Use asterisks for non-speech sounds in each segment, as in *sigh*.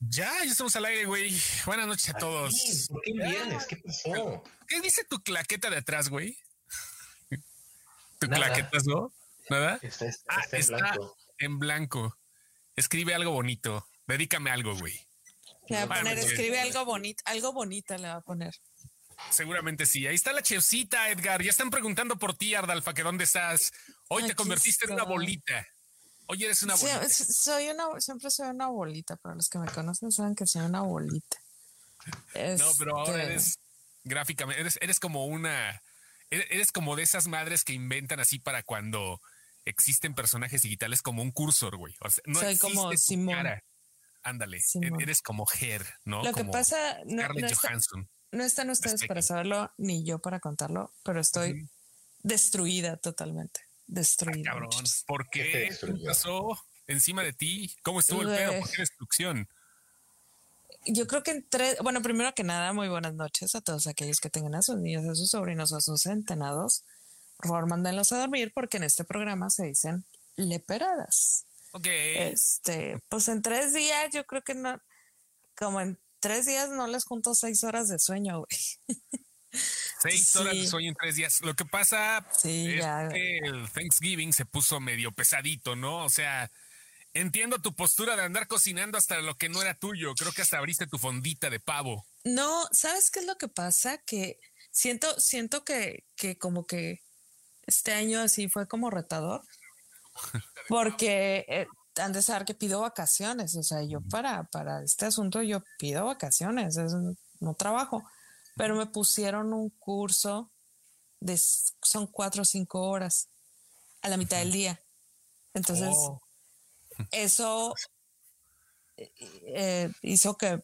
Ya, ya estamos al aire, güey. Buenas noches a todos. ¿Por qué vienes? ¿Qué pasó? ¿Qué dice tu claqueta de atrás, güey? ¿Tu claqueta, no? ¿Nada? Está, está, está en blanco. En blanco. Escribe algo bonito. Dedícame algo, güey. Le va a poner, escribe algo bonito, algo bonito le va a poner. Seguramente sí. Ahí está la chefcita, Edgar. Ya están preguntando por ti, Ardalfa, que dónde estás. Hoy te convertiste en una bolita. Hoy eres una bolita. soy una, siempre soy una bolita. Para los que me conocen saben que soy una bolita. No, pero ahora este eres gráficamente, eres, eres como una, eres como de esas madres que inventan así para cuando existen personajes digitales como un cursor, güey. O sea, no soy como Simón. Ándale, eres como Her, ¿no? Lo que pasa, no, no Johansson. no están ustedes para saberlo, ni yo para contarlo, pero estoy destruida totalmente. Destruida. Ah, cabrón, ¿por qué? ¿Qué pasó encima de ti? ¿Cómo estuvo el pedo? ¿Por qué destrucción? Yo creo que en tres, bueno, primero que nada, muy buenas noches a todos aquellos que tengan a sus niños, a sus sobrinos, a sus centenados. Por favor, mándenlos a dormir porque en este programa se dicen leperadas. Ok. Este, pues en tres días, yo creo que no, como en tres días no les junto seis horas de sueño, güey. *laughs* Seis horas de sueño en tres días. Lo que pasa es que el Thanksgiving se puso medio pesadito, ¿no? O sea, entiendo tu postura de andar cocinando hasta lo que no era tuyo. Creo que hasta abriste tu fondita de pavo. No, ¿sabes qué es lo que pasa? Que siento, siento que, que como que este año así fue como retador. Porque eh, han de saber que pido vacaciones. O sea, yo para, para este asunto yo pido vacaciones, no trabajo. Pero me pusieron un curso de son cuatro o cinco horas a la mitad del día. Entonces, oh. *laughs* eso eh, eh, hizo que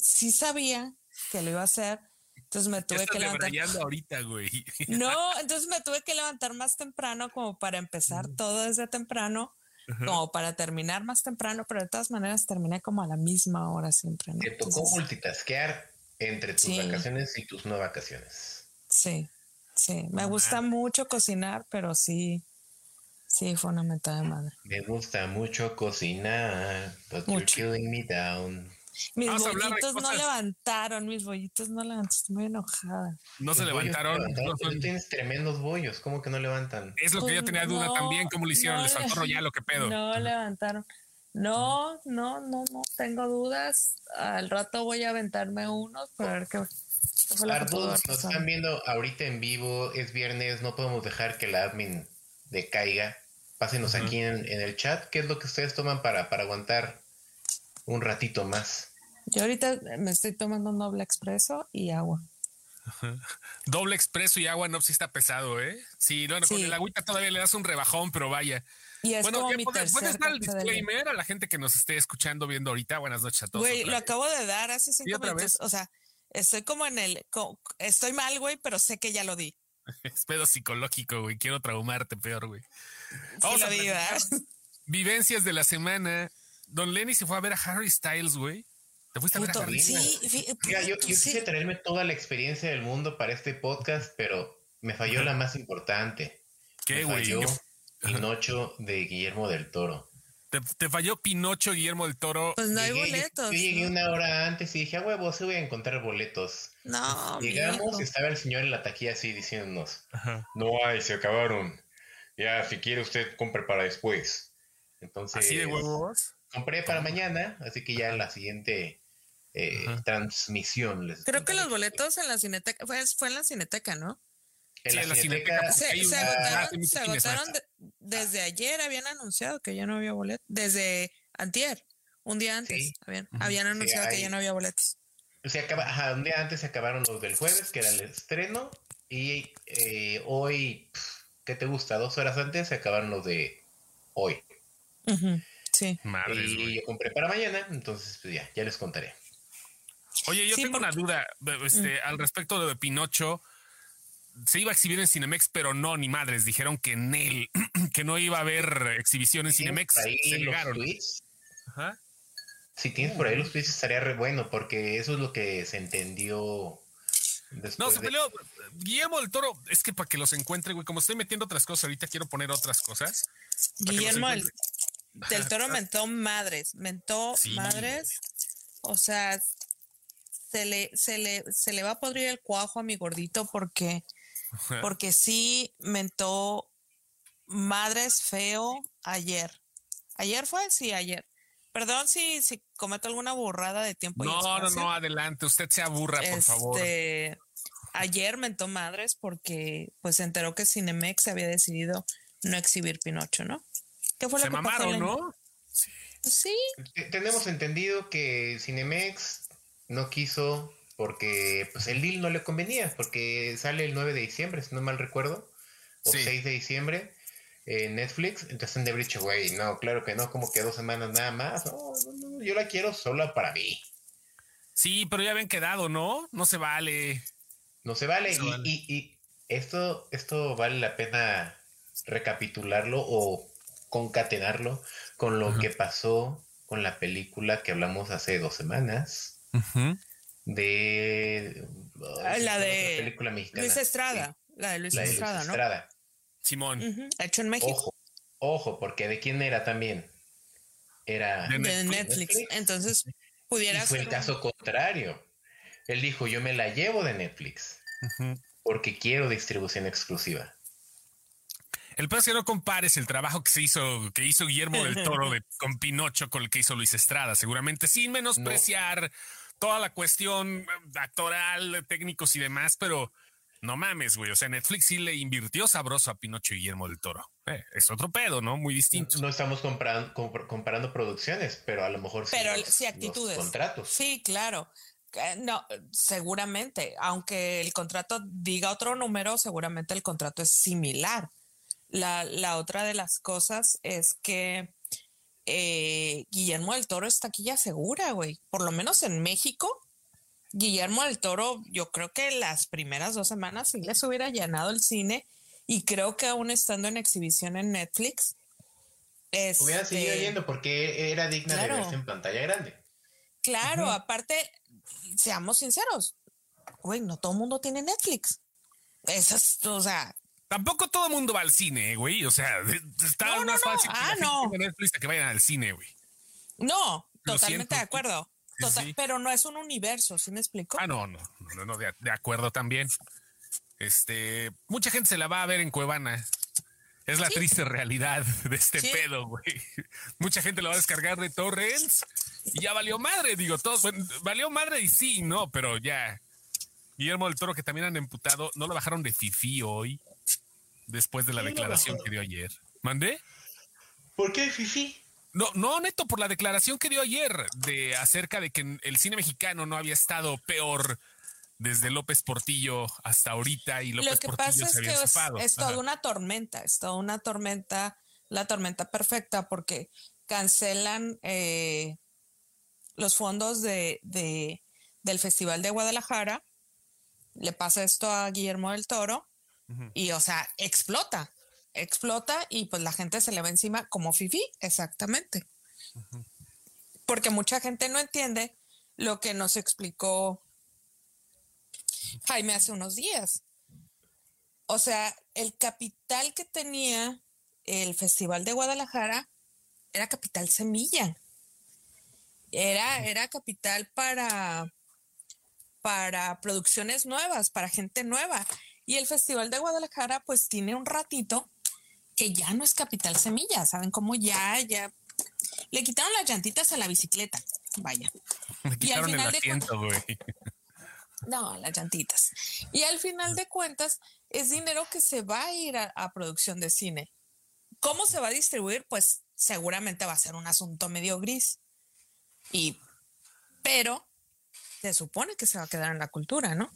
sí sabía que lo iba a hacer, entonces me tuve que levantar. ahorita, güey. *laughs* No, entonces me tuve que levantar más temprano como para empezar todo desde temprano, como para terminar más temprano, pero de todas maneras terminé como a la misma hora siempre. Te tocó multitasquear entre tus vacaciones y tus no vacaciones. Sí, sí. Me gusta mucho cocinar, pero sí, sí, fue una meta de madre. Me gusta mucho cocinar, but you're killing me down. Mis bollitos no levantaron, mis bollitos no levantaron, estoy muy enojada. No se levantaron. No Tienes tremendos bollos, ¿cómo que no levantan? Es lo que yo tenía duda también, ¿cómo lo hicieron? ¿Les faltó ya lo que pedo? No levantaron. No, no, no, no, tengo dudas. Al rato voy a aventarme unos para ver qué. Todos nos están viendo ahorita en vivo, es viernes, no podemos dejar que la admin decaiga. Pásenos aquí en, en, el chat, ¿qué es lo que ustedes toman para, para aguantar un ratito más. Yo ahorita me estoy tomando un doble expreso y agua. Doble expreso y agua no si está pesado, ¿eh? Sí, bueno, con el agüita todavía le das un rebajón, pero vaya. Y es bueno, como mi puedes, puedes dar el disclaimer a la gente que nos esté escuchando, viendo ahorita. Buenas noches a todos. Güey, lo acabo de dar hace cinco minutos. O sea, estoy como en el. estoy mal, güey, pero sé que ya lo di. *laughs* es pedo psicológico, güey. Quiero traumarte peor, güey. Vamos a di, *laughs* Vivencias de la semana. Don Lenny se fue a ver a Harry Styles, güey. ¿Te fuiste a ver a Harry Sí, yo, quise traerme toda la experiencia del mundo para este podcast, pero me falló la más importante. ¿Qué, güey? Pinocho de Guillermo del Toro. ¿Te, falló Pinocho Guillermo del Toro? Pues no hay boletos. Yo, llegué una hora antes y dije, a huevo, se voy a encontrar boletos. No. Llegamos y estaba el señor en la taquilla así diciéndonos, no hay, se acabaron. Ya, si quiere usted, compre para después. Entonces, ¿Así de huevos? compré para mañana, así que ya la siguiente eh, transmisión. Les Creo que los boletos en la cineteca, fue, fue en la cineteca, ¿no? En la, cineteca. Se, agotaron, se agotaron desde ayer, habían anunciado que ya no había boletos, desde antier, un día antes, habían, anunciado que ya no había boletos. Se acaba, un día antes se acabaron los del jueves, que era el estreno, y eh, hoy, ¿qué te gusta? Dos horas antes se acabaron los de hoy. Sí. y yo compré para mañana, entonces pues ya, ya les contaré. Oye, yo tengo una duda este, al respecto de Pinocho. Se iba a exhibir en Cinemex, pero no, ni madres. Dijeron que en él, *clears throat* que no iba a haber exhibición en Cinemex. se negaron. Tweets? Ajá. Si tienes por ahí los tweets estaría re bueno, porque eso es lo que se entendió. No, se peleó. Guillermo del Toro, es que para que los encuentre, güey, como estoy metiendo otras cosas, ahorita quiero poner otras cosas. Guillermo, Del Toro mentó madres, mentó madres. O sea, se le, se le, se le va a podrir el cuajo a mi gordito porque, porque sí mentó madres feo ayer. ¿Ayer fue? Sí, ayer. Perdón si, si cometo alguna burrada de tiempo. No, no, no, adelante. Usted se aburra, por favor. Este, ayer mentó madres porque pues se enteró que Cinemex había decidido no exhibir Pinocho, ¿no? ¿Qué fue lo se que mamaron, ¿no? Sí. sí. Tenemos entendido que Cinemex no quiso porque pues el deal no le convenía, porque sale el 9 de diciembre, si no mal recuerdo, o 6 de diciembre en Netflix, entonces haber dicho, güey, no, claro que no, como que dos semanas nada más, no, no, yo la quiero solo para mí. Sí, pero ya habían quedado, ¿no? No se vale. No se vale. y, y, esto, esto vale la pena recapitularlo o concatenarlo con lo que pasó con la película que hablamos hace dos semanas de la de película mexicana. Luis Estrada, la de Luis Estrada, ¿no? Simón. Hecho en México. Ojo, ojo, porque de quién era también. Era de Netflix. Entonces pudiera fue el caso contrario. Él dijo, yo me la llevo de Netflix porque quiero distribución exclusiva. El peor es que no compares el trabajo que se hizo, que hizo Guillermo del Toro *laughs* con Pinocho con el que hizo Luis Estrada, seguramente, sin menospreciar toda la cuestión actoral, técnicos y demás, pero no mames, güey. O sea, Netflix sí le invirtió sabroso a Pinocho y Guillermo del Toro. Eh, es otro pedo, ¿no? Muy distinto. No, estamos comparando, comparando producciones, pero a lo mejor pero sí, actitudes. contratos. Sí, claro. No, seguramente, aunque el contrato diga otro número, seguramente el contrato es similar. La, la otra de las cosas es que eh, Guillermo del Toro está aquí ya segura, güey. Por lo menos en México, Guillermo del Toro, yo creo que las primeras dos semanas sí les hubiera llenado el cine y creo que aún estando en exhibición en Netflix. hubiera seguido este, yendo porque era digna de verse en pantalla grande. Claro, aparte, seamos sinceros, güey, no todo el mundo tiene Netflix. Esas, o sea. Tampoco todo el mundo va al cine, güey. O sea, está más fácil ah, no. Netflix que vayan al cine, güey. No, totalmente de acuerdo. Pero no es un universo, ¿sí me explico? Ah, no, no, no, no de, acuerdo también. Este, mucha gente se la va a ver en Cuevana. Es la triste realidad de este pedo, güey. Mucha gente lo va a descargar de torrents y ya valió madre, digo, todos, valió madre y sí, no, pero ya. Guillermo del Toro, que también han emputado, no lo bajaron de Fifi hoy, después de la declaración que dio ayer. ¿Mandé? ¿Por qué Fifi? No, no, neto, por la declaración que dio ayer de acerca de que el cine mexicano no había estado peor desde López Portillo hasta ahorita y López Lo que pasa es que es, toda una tormenta, es toda una tormenta, la tormenta perfecta porque cancelan eh, los fondos de, del Festival de Guadalajara, le pasa esto a Guillermo del Toro y, o sea, explota explota y pues la gente se le va encima como Fifi, exactamente. Porque mucha gente no entiende lo que nos explicó Jaime hace unos días. O sea, el capital que tenía el Festival de Guadalajara era capital semilla. Era, era capital para, para producciones nuevas, para gente nueva. Y el Festival de Guadalajara pues tiene un ratito que ya no es Capital Semilla, ¿saben cómo ya, ya le quitaron las llantitas a la bicicleta? Vaya. Le quitaron el asiento, güey. *laughs* No, las llantitas. Y al final de cuentas, es dinero que se va a ir a, a, producción de cine. ¿Cómo se va a distribuir? Pues seguramente va a ser un asunto medio gris. Y, pero se supone que se va a quedar en la cultura, ¿no?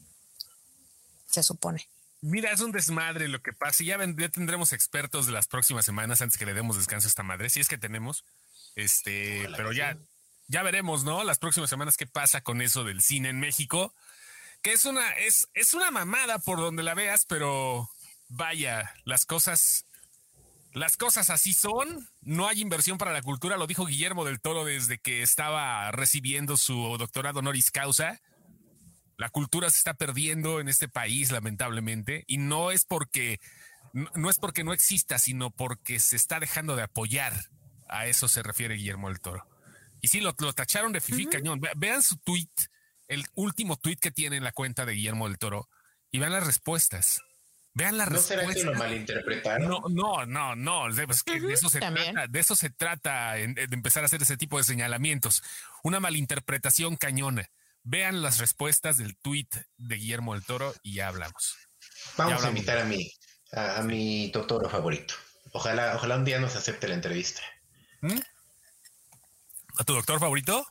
Se supone. Mira, es un desmadre lo que pasa. Y ya, tendremos expertos de las próximas semanas antes que le demos descanso a esta madre. Si es que tenemos. Este, pero ya, ya veremos, ¿no? Las próximas semanas qué pasa con eso del cine en México. Que es una, es, es una mamada por donde la veas, pero vaya, las cosas, las cosas así son. No hay inversión para la cultura, lo dijo Guillermo del Toro desde que estaba recibiendo su doctorado honoris causa la cultura se está perdiendo en este país, lamentablemente, y no es porque no, es porque no exista, sino porque se está dejando de apoyar a eso se refiere Guillermo del Toro. Y sí, lo, tacharon de fifi cañón. vean su tweet, el último tweet que tiene en la cuenta de Guillermo del Toro y vean las respuestas. Vean la ¿No será que lo malinterpretaron? No, no, no, no. de eso se trata, de eso se trata de empezar a hacer ese tipo de señalamientos. Una malinterpretación cañona. Vean las respuestas del tweet de Guillermo del Toro y ya hablamos. Vamos a invitar a mi, a, mi Totoro favorito. Ojalá, ojalá un día nos acepte la entrevista. ¿Mm? ¿A tu doctor favorito?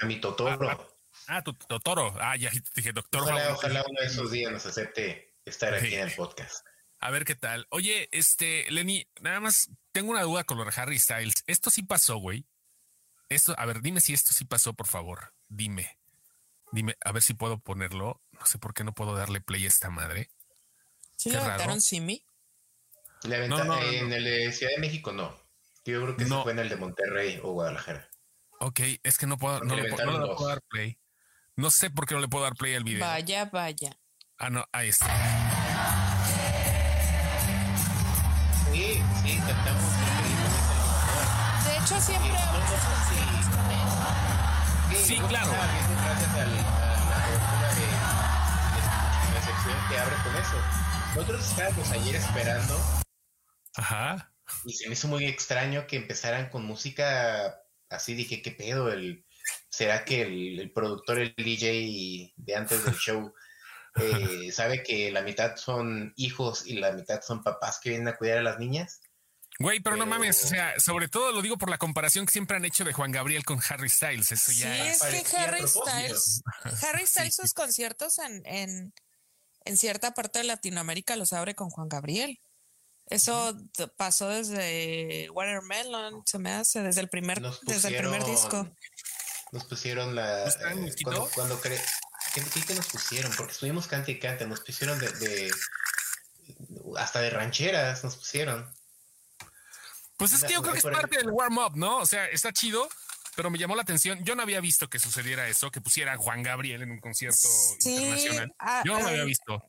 A mi Totoro. Ah, ah tu Totoro. Ah, ya dije doctor ojalá, Ojalá uno de esos días nos acepte estar aquí en el podcast. A ver qué tal. Oye, este, Lenny, nada más tengo una duda con lo de Harry Styles. Esto sí pasó, güey. Esto, a ver, dime si esto sí pasó, por favor. Dime. Dime, a ver si puedo ponerlo. No sé por qué no puedo darle play a esta madre. ¿Sí le aventaron Simi? Le aventaron en el de Ciudad de México, no. Yo creo que no. fue en el de Monterrey o Guadalajara. Ok, es que no puedo, no le, puedo dar play. No sé por qué no le puedo dar play al video. Vaya, vaya. Ah, no, ahí está. Cantamos. De hecho, siempre sí, sí, claro. Gracias a la cobertura de, la sección que abre con eso. Nosotros estábamos ayer esperando. Ajá. Y se me hizo muy extraño que empezaran con música así. Dije, ¿qué pedo? El, ¿Será que el, el productor, el DJ de antes del show *laughs* eh, sabe que la mitad son hijos y la mitad son papás que vienen a cuidar a las niñas. Güey, pero, no mames, o sea, sobre todo lo digo por la comparación que siempre han hecho de Juan Gabriel con Harry Styles. Eso ya sí, es que Harry Styles, Harry Styles sus conciertos en, en, en, cierta parte de Latinoamérica los abre con Juan Gabriel. Eso pasó desde Watermelon, se me hace, desde el primer, desde el primer disco. Nos pusieron la. Eh, cuando, cuando, ¿Qué, qué, nos pusieron? Porque estuvimos cante y cante, nos pusieron de, hasta de rancheras nos pusieron. Pues es que yo creo que es parte del warm-up, ¿no? O sea, está chido, pero me llamó la atención. Yo no había visto que sucediera eso, que pusiera Juan Gabriel en un concierto internacional. Ah, yo no lo había visto.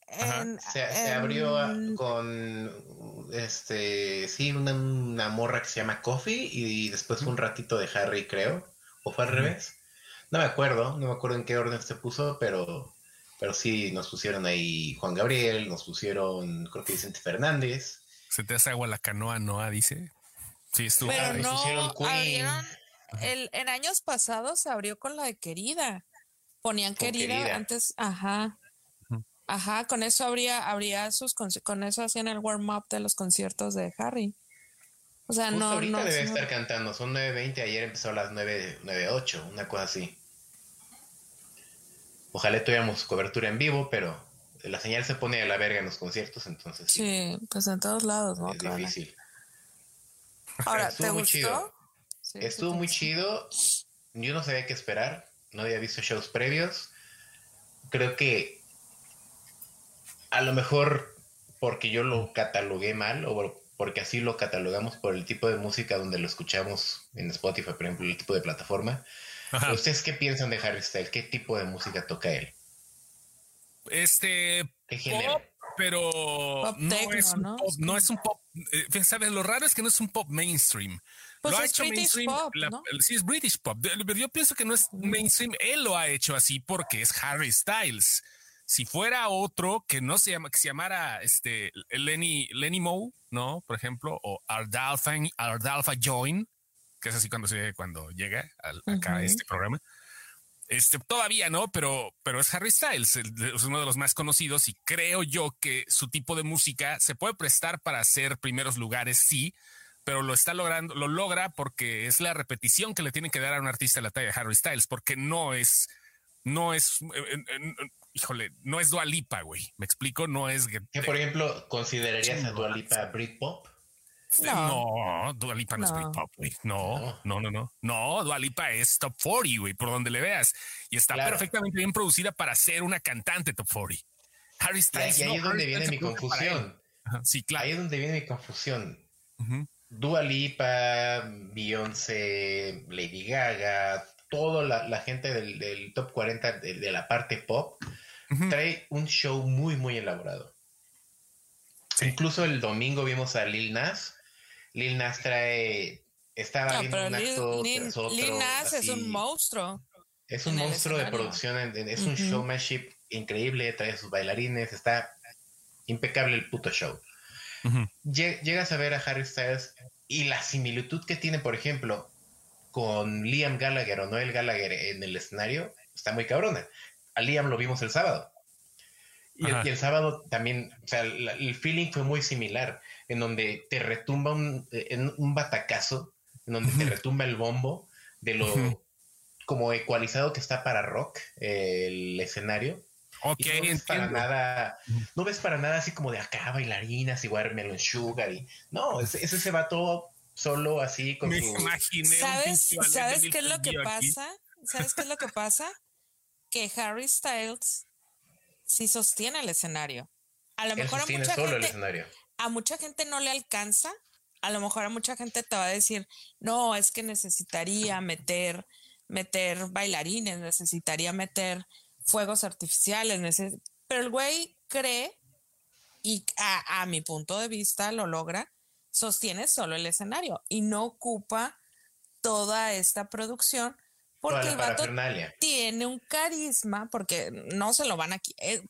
se, abrió con este sí, una, morra que se llama Coffee y después un ratito de Harry, creo. ¿O fue al revés? No me acuerdo, no me acuerdo en qué orden se puso, pero, pero sí nos pusieron ahí Juan Gabriel, nos pusieron, creo que Vicente Fernández. Se te hace agua la canoa, Noah, dice. Sí, estuvo. Pero no, abrieron, el, en años pasados se abrió con la de Querida. Ponían querida, antes, ajá. Ajá, con eso habría, habría sus con eso hacían el warm up de los conciertos de Harry. O sea, no. Ahorita debe estar cantando, son 9.20, ayer empezó a las 9.08, una cosa así. Ojalá tuviéramos cobertura en vivo, pero la señal se pone a la verga en los conciertos, entonces. Sí, pues en todos lados, ¿no? Es difícil. Ahora, ¿te muy Chido. Estuvo muy chido. Yo no sabía qué esperar. No había visto shows previos. Creo que a lo mejor porque yo lo catalogué mal o porque así lo catalogamos por el tipo de música donde lo escuchamos en Spotify, por ejemplo, el tipo de plataforma. ¿Ustedes qué piensan de Harry Styles? ¿Qué tipo de música toca él? Este pop, pero no, es un Pop, no es un pop. Eh, ¿Sabes? Lo raro es que no es un pop mainstream. Pues lo ha hecho mainstream. Pop, Sí, es British pop. Yo pienso que no es mainstream. Él lo ha hecho así porque es Harry Styles. Si fuera otro que no se llama, que se llamara este Lenny, Lenny Moe, ¿no? Por ejemplo, o Ardalfa, Ardalfa Join, que es así cuando se cuando llega al, acá a este programa. Este, todavía no, pero, pero es Harry Styles, es uno de los más conocidos y creo yo que su tipo de música se puede prestar para hacer primeros lugares, sí, pero lo está logrando, lo logra porque es la repetición que le tienen que dar a un artista de la talla de Harry Styles, porque no es, no es, híjole, no es Dualipa, güey. Me explico, no es que. por ejemplo, considerarías a Dualipa Britpop? No, no Dualipa no, es Britpop, güey. No, no, no, no. No, Dualipa es top 40, güey, por donde le veas. Y está perfectamente bien producida para ser una cantante top 40. Harry Styles. Y ahí, es donde viene mi confusión. Sí, claro. Ahí es donde viene mi confusión. Dua Lipa, Beyoncé, Lady Gaga, toda la, gente del, top 40 de, la parte pop trae un show muy, muy elaborado. Incluso el domingo vimos a Lil Nas. Lil Nas trae Estaba viendo un acto Lil, Nas es un monstruo. Es un monstruo de producción, es un showmanship increíble, trae sus bailarines, está impecable el puto show. Llegas a ver a Harry Styles y la similitud que tiene, por ejemplo, con Liam Gallagher o Noel Gallagher en el escenario, está muy cabrona. A Liam lo vimos el sábado. Y el, sábado también, o sea, el feeling fue muy similar, en donde te retumba un, en un batacazo, en donde te retumba el bombo de lo como ecualizado que está para rock el escenario. Ok, no ves para nada, no ves para nada así como de acá bailarinas y Watermelon Sugar y no, ese, ese se va todo solo así con Me imaginé ¿Sabes, ¿sabes qué es lo que pasa? ¿Sabes qué es lo que pasa? Que Harry Styles sí sostiene el escenario. A lo mejor a mucha gente, a mucha gente no le alcanza. A lo mejor a mucha gente te va a decir, no, es que necesitaría meter, meter bailarines, necesitaría meter fuegos artificiales, pero el güey cree y a, mi punto de vista lo logra, sostiene solo el escenario y no ocupa toda esta producción porque el vato tiene un carisma, porque no se lo van a... Eh,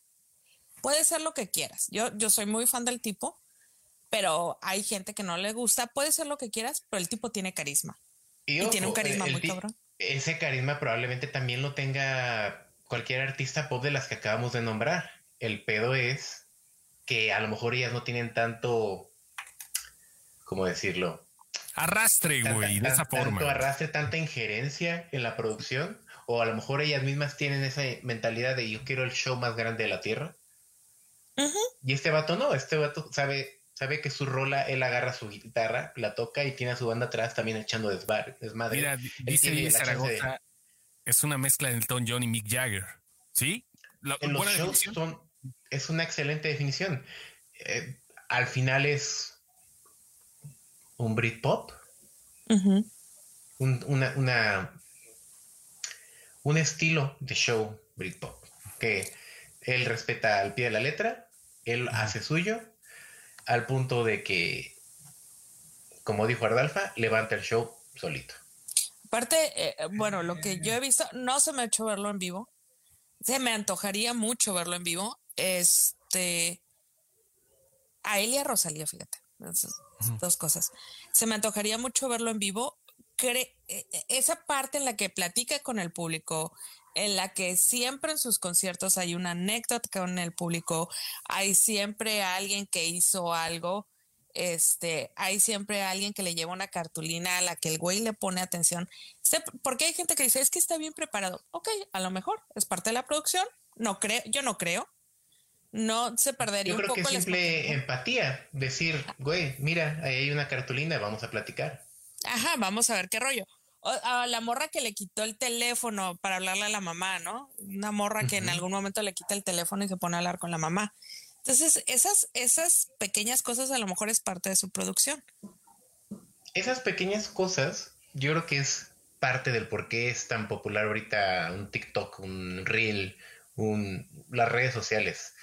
puede ser lo que quieras. Yo, yo soy muy fan del tipo, pero hay gente que no le gusta. Puede ser lo que quieras, pero el tipo tiene carisma. Y, tiene un carisma muy cabrón. Ese carisma probablemente también lo tenga cualquier artista pop de las que acabamos de nombrar. El pedo es que a lo mejor ellas no tienen tanto, ¿cómo decirlo? Arrastre, güey, de esa forma. Tanto arrastre, tanta injerencia en la producción, o a lo mejor ellas mismas tienen esa mentalidad de yo quiero el show más grande de la tierra. Y este vato no, este vato sabe, sabe que su rola, él agarra su guitarra, la toca y tiene a su banda atrás también echando desmadre. Mira, dice Zaragoza, es una mezcla de Elton John y Mick Jagger. ¿Sí? en los shows es una excelente definición. Eh, al final es un Britpop. un, una, un estilo de show Britpop que él respeta al pie de la letra, él hace suyo, al punto de que, como dijo Ardalfa, levanta el show solito. Aparte, eh, bueno, lo que yo he visto, no se me ha hecho verlo en vivo. Se me antojaría mucho verlo en vivo. Este. A él y a Rosalía, fíjate. Dos cosas. Se me antojaría mucho verlo en vivo. E, e, esa parte en la que platica con el público, en la que siempre en sus conciertos hay una anécdota con el público, hay siempre alguien que hizo algo este, hay siempre alguien que le lleva una cartulina a la que el güey le pone atención. Porque hay gente que dice, es que está bien preparado. Ok, a lo mejor es parte de la producción. No creo, yo no creo. No se perdería yo creo que es simple empatía. Decir, güey, mira, ahí hay una cartulina, vamos a platicar. Ajá, vamos a ver qué rollo. A la morra que le quitó el teléfono para hablarle a la mamá, ¿no? Una morra que en algún momento le quita el teléfono y se pone a hablar con la mamá. Entonces, esas, esas pequeñas cosas a lo mejor es parte de su producción. Esas pequeñas cosas, yo creo que es parte del por qué es tan popular ahorita un TikTok, un Reel, un, las redes sociales.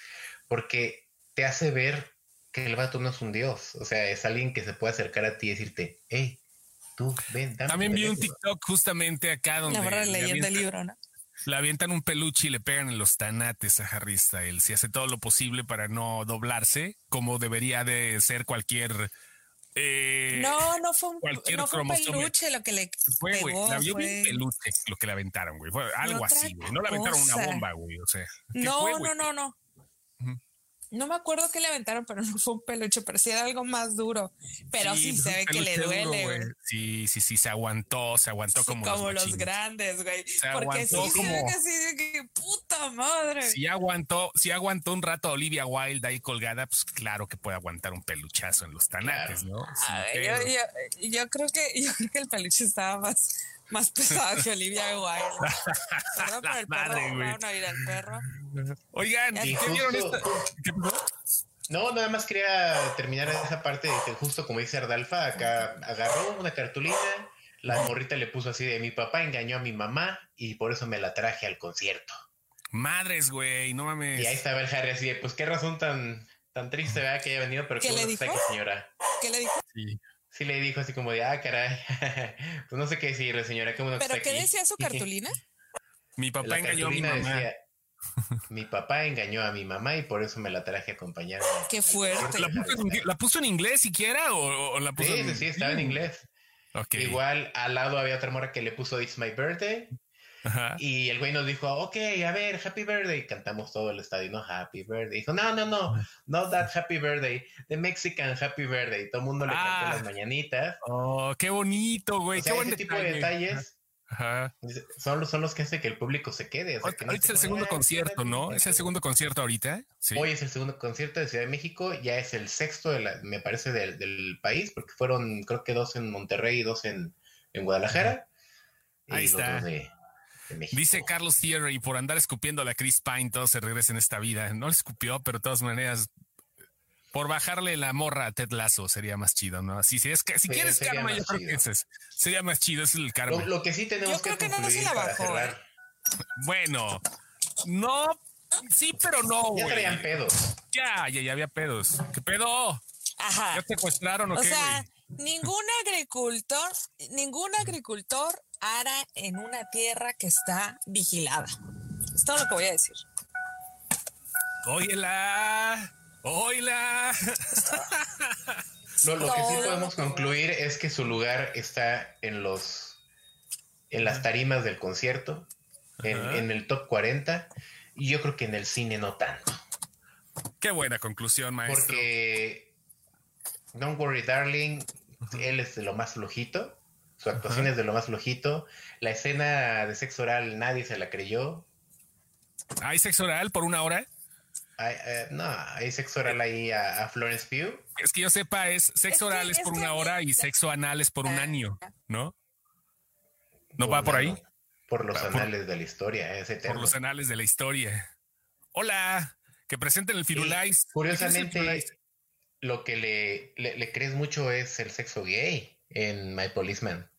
Porque te hace ver que el vato no es un dios. O sea, es alguien que se puede acercar a ti y decirte, hey, tú, ven, dame También vi un TikTok justamente acá donde. La verdad, leyendo el libro, ¿no? Le avientan un peluche y le pegan en los tanates a Harry Styles y hace todo lo posible para no doblarse, como debería de ser cualquier. Eh, no, no fue un, no fue un peluche lo que le fue, pegó, un peluche lo que le aventaron, güey. Fue algo así, güey. No le aventaron una bomba, güey. O sea. No, no, no, no. No me acuerdo qué le aventaron, pero *laughs* no fue un peluche, pero sí era algo más duro. Pero sí, se ve que le duele, Sí, sí, sí, se aguantó, se aguantó como, como los, grandes, güey. Porque sí, como... se ve así de que puta madre. Si aguantó, si aguantó un rato Olivia Wilde ahí colgada, pues claro que puede aguantar un peluchazo en los tanates, ¿no? yo, yo, creo que *laughs* yo creo que el peluche estaba más más pesado que Olivia Wilde. *laughs* Perdón por el perro, güey. Al perro. Oigan, ¿qué vieron esto? No, nada más quería terminar esa parte de que justo como dice Ardalfa, acá agarró una cartulina, la morrita le puso así de mi papá engañó a mi mamá y por eso me la traje al concierto. Madres, güey, no mames. Y ahí estaba el Harry así de, pues qué razón tan, tan triste, ¿verdad? Que haya venido, pero ¿Qué le dijo? señora. ¿Qué le dijo? Sí. Sí le dijo así como de, ah, caray, *laughs* pues no sé qué decirle, señora, qué ¿Pero qué decía su cartulina? *laughs* mi papá engañó a mi mamá. mi papá engañó a mi mamá y por eso me la traje a acompañar. Qué fuerte. ¿La puso, en, inglés siquiera o, la puso sí, Sí, estaba en inglés. Igual al lado había otra mora que le puso It's My Birthday. Y el güey nos dijo, ok, a ver, Happy Birthday. Cantamos todo el estadio, no Happy Birthday. Dijo, no, no, no, no that Happy Birthday, the Mexican Happy Birthday. Todo el mundo le cantó las ah. mañanitas. Oh, qué bonito, güey. qué ese tipo de detalles son, son los que hacen que el público se quede. ahorita es el segundo concierto, ¿no? Es el segundo concierto ahorita. Hoy es el segundo concierto de Ciudad de México, ya es el sexto, de la, me parece, del, país, porque fueron creo que dos en Monterrey y dos en, Guadalajara. Ahí está. Dice Carlos Thierry, por andar escupiendo a la Chris Pine, todo se regresa en esta vida. No le escupió, pero de todas maneras, por bajarle la morra a Ted Lasso sería más chido, ¿no? Así si es que si quieres karma, yo creo que es, sería más chido, es el karma. Lo, que sí tenemos yo que, creo que no, se la bajó. *laughs* Bueno, no, sí, pero no. Ya traían pedos. Ya, ya, ya había pedos. ¿Qué pedo? Ajá. ¿Ya secuestraron o, o sea, ningún agricultor, ningún agricultor hará en una tierra que está vigilada. Es todo lo que voy a decir. Óyela. Lo, *laughs* lo que sí podemos concluir es que su lugar está en los en las tarimas del concierto, en, el top 40, y yo creo que en el cine no tanto. Qué buena conclusión, maestro. Porque Don't Worry Darling, él es de lo más flojito, su actuación es de lo más flojito, la escena de sexo oral nadie se la creyó. ¿Hay sexo oral por una hora? Eh, no, hay sexo oral ahí a, Florence Pugh. Es que yo sepa, es sexo oral es, por una hora y sexo anal es por un ah. año, ¿no? ¿No va por ahí? Por los anales de la historia, ese Por los anales de la historia. Hola, que presenten el Firulais. curiosamente, lo que le, le, crees mucho es el sexo gay en My Policeman.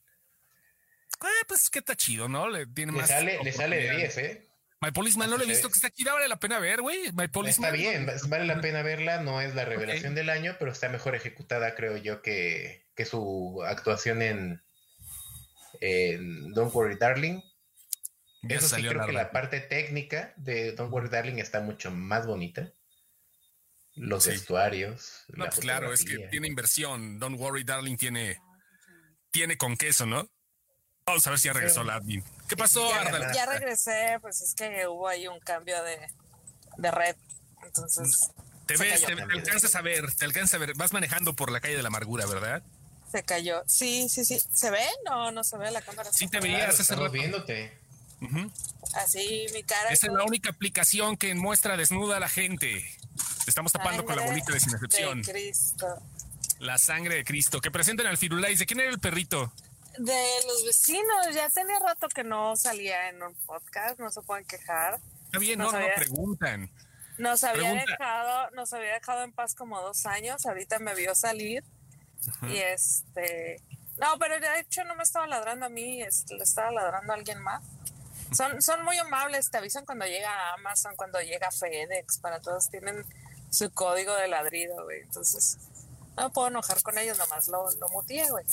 Eh, pues que está chido, ¿no? Le, tiene le más sale, le sale de 10, ¿eh? My Policeman no lo he visto que está aquí, vale la pena ver, güey. My Policeman. Está bien, vale la pena verla, no es la revelación del año, pero está mejor ejecutada, creo yo, que, que su actuación en, Don't Worry Darling. Eso sí, creo que la parte técnica de Don't Worry Darling está mucho más bonita. Los vestuarios. No, pues claro, es que tiene inversión. Don't Worry Darling tiene, tiene con queso, ¿no? Vamos a ver si ya regresó la admin. ¿Qué pasó, ya, Ya regresé, pues es que hubo ahí un cambio de, de red. Entonces. Te ves, te, alcanzas a ver, te alcanzas a ver. Vas manejando por la calle de la amargura, ¿verdad? Se cayó. Sí, sí, sí. ¿Se ve? No, no se ve la cámara. Sí, te veías hace rato. viéndote. Así, mi cara. Esa es la única aplicación que muestra desnuda a la gente. Te estamos tapando con la bolita de sin excepción. Cristo. La sangre de Cristo. Que presenten al Firulais. ¿De quién era el perrito? De los vecinos. Ya tenía rato que no salía en un podcast, no se pueden quejar. Está bien, no, no preguntan. Nos había dejado, nos había dejado en paz como dos años, ahorita me vio salir y este, no, pero de hecho no me estaba ladrando a mí, le estaba ladrando a alguien más. Son, son muy amables, te avisan cuando llega Amazon, cuando llega FedEx, para todos tienen su código de ladrido, güey. Entonces, no me puedo enojar con ellos, nomás lo, lo mutié, güey.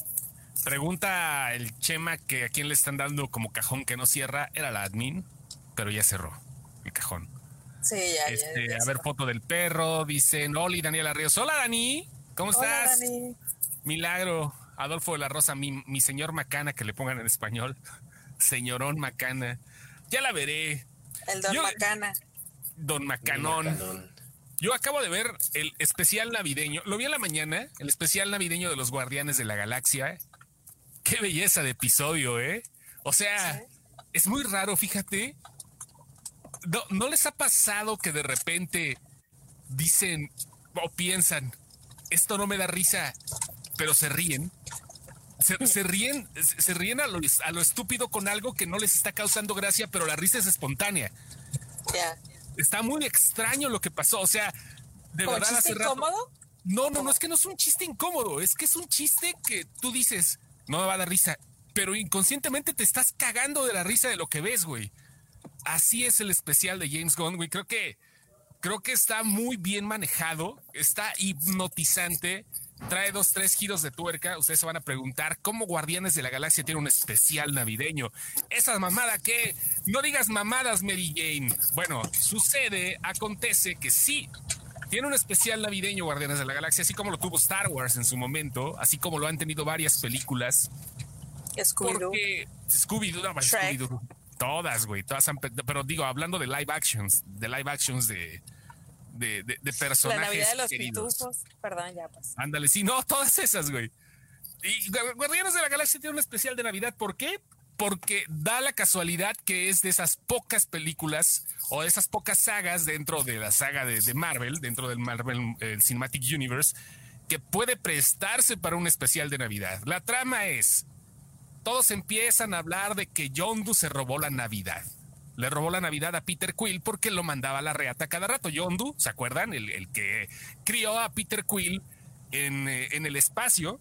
Pregunta el Chema que a quién le están dando como cajón que no cierra. Era la admin, pero ya cerró el cajón. Sí, ya, este, A ver, foto del perro. Dicen, Oli, Daniela Ríos. Hola, Dani. ¿Cómo Hola, estás? Dani. Milagro. Adolfo de la Rosa, mi, mi señor Macana, que le pongan en español. *laughs* Señorón Macana. Ya la veré. El Don Macana. Don Macanón. Yo acabo de ver el especial navideño. Lo vi en la mañana, el especial navideño de los Guardianes de la Galaxia qué belleza de episodio, ¿eh? O sea, es muy raro, fíjate. No, les ha pasado que de repente dicen o piensan, esto no me da risa, pero se ríen? Se, ríen, se ríen a lo, a lo, estúpido con algo que no les está causando gracia, pero la risa es espontánea. Está muy extraño lo que pasó. O sea, de verdad hace incómodo? No, no, no, es que no es un chiste incómodo, es que es un chiste que tú dices, no me va a dar risa, pero inconscientemente te estás cagando de la risa de lo que ves, güey. Así es el especial de James Gunn, güey. Creo que, creo que está muy bien manejado, está hipnotizante. trae dos, tres giros de tuerca. Ustedes se van a preguntar cómo Guardianes de la Galaxia tiene un especial navideño. Esa mamada que no digas mamadas, Mary Jane. Bueno, sucede, acontece que sí. Tiene un especial navideño Guardianes de la Galaxia, así como lo tuvo Star Wars en su momento, así como lo han tenido varias películas. Scooby-Doo. Scooby-Doo, Scooby Todas, güey, todas pero digo, hablando de live actions, de live actions de, de, de, personajes. La Navidad de los pitufos. Perdón, ya pues. Ándale, sí, no, *laughs* todas esas, güey. Y Guardianes de la Galaxia tiene un especial de Navidad. ¿Por qué? Porque da la casualidad que es de esas pocas películas o de esas pocas sagas dentro de la saga de, Marvel, dentro del Marvel Cinematic Universe, que puede prestarse para un especial de Navidad. La trama es, todos empiezan a hablar de que Yondu se robó la Navidad le robó la Navidad a Peter Quill porque lo mandaba a la reata cada rato. Yondu, ¿se acuerdan? El, que crió a Peter Quill en, eh, en, el espacio,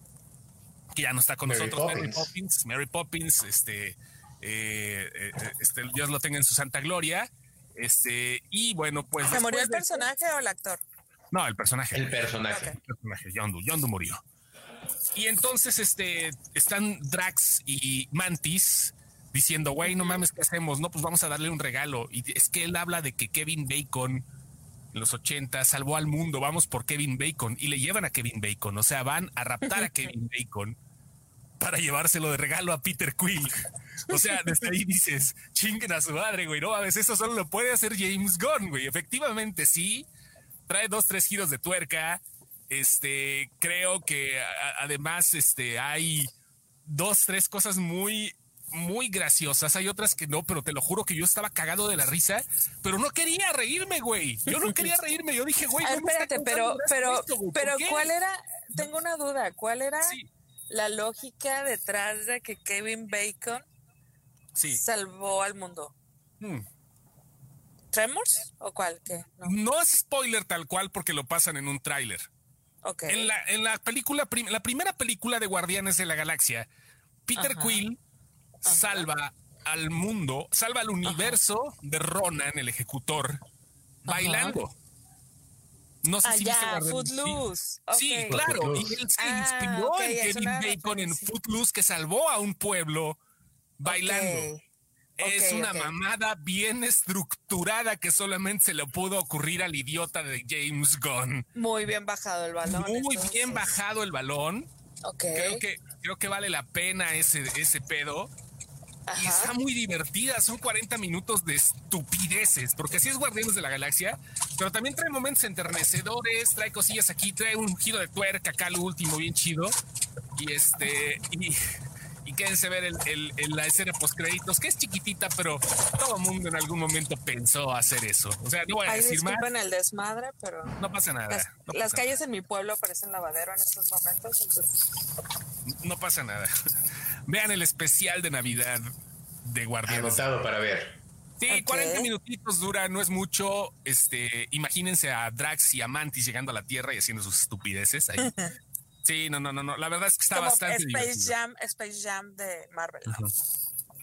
que ya no está con nosotros, Mary Poppins, Mary Poppins, este, eh, eh, este, Dios lo tenga en su santa gloria. Este, y bueno, pues. ¿Se murió el personaje o el actor? No, el personaje. El personaje. El personaje, Yondu. Yondu murió. Y entonces este, están Drax y Mantis diciendo, güey, no mames, ¿qué hacemos? No, pues vamos a darle un regalo. Y es que él habla de que Kevin Bacon los 80 salvó al mundo, vamos por Kevin Bacon. Y le llevan a Kevin Bacon, o sea, van a raptar a *laughs* Kevin Bacon para llevárselo de regalo a Peter Quill. O sea, desde ahí dices, chinguen a su madre, güey, no a veces eso solo lo puede hacer James Gunn, güey. Efectivamente, sí, trae dos, tres giros de tuerca. Este, creo que además, este, hay dos, tres cosas muy muy graciosas, hay otras que no, pero te lo juro que yo estaba cagado de la risa, pero no quería reírme, güey. Yo no quería *laughs* reírme, yo dije, güey, no espérate, pero, pero, pero, ¿cuál era? Tengo una duda, ¿cuál era la lógica detrás de que Kevin Bacon salvó al mundo? Hmm. ¿Tremors o cuál? No. es spoiler tal cual porque lo pasan en un tráiler. Okay. En la, en la película, la primera película de Guardianes de la Galaxia, Peter Quill salva al mundo, salva al universo de Ronan, el ejecutor, bailando. No sé si viste Footloose. Sí, claro. Y él se ah, inspiró en Kevin Bacon en Footloose que salvó a un pueblo bailando. es una mamada bien estructurada que solamente se le pudo ocurrir al idiota de James Gunn. Muy bien bajado el balón. Muy bien bajado el balón. Creo que creo que vale la pena ese, ese pedo. Y está muy divertida, son 40 minutos de estupideces, porque así es Guardianes de la Galaxia, pero también trae momentos enternecedores, trae cosillas aquí, trae un giro de tuerca acá, lo último, bien chido. Y este, y, y quédense ver el, el, la escena post créditos, que es chiquitita, pero todo el mundo en algún momento pensó hacer eso. O sea, no voy a decir más. el desmadre, pero. No pasa nada. Las, calles en mi pueblo parecen lavadero en estos momentos, entonces. No pasa nada. Vean el especial de Navidad de Guardianes. Anotado para ver. Sí, 40 minutitos dura, no es mucho. Este, imagínense a Drax y a Mantis llegando a la Tierra y haciendo sus estupideces ahí. *laughs* sí, no, no, no, no. La verdad es que está bastante Space Jam, Space Jam de Marvel.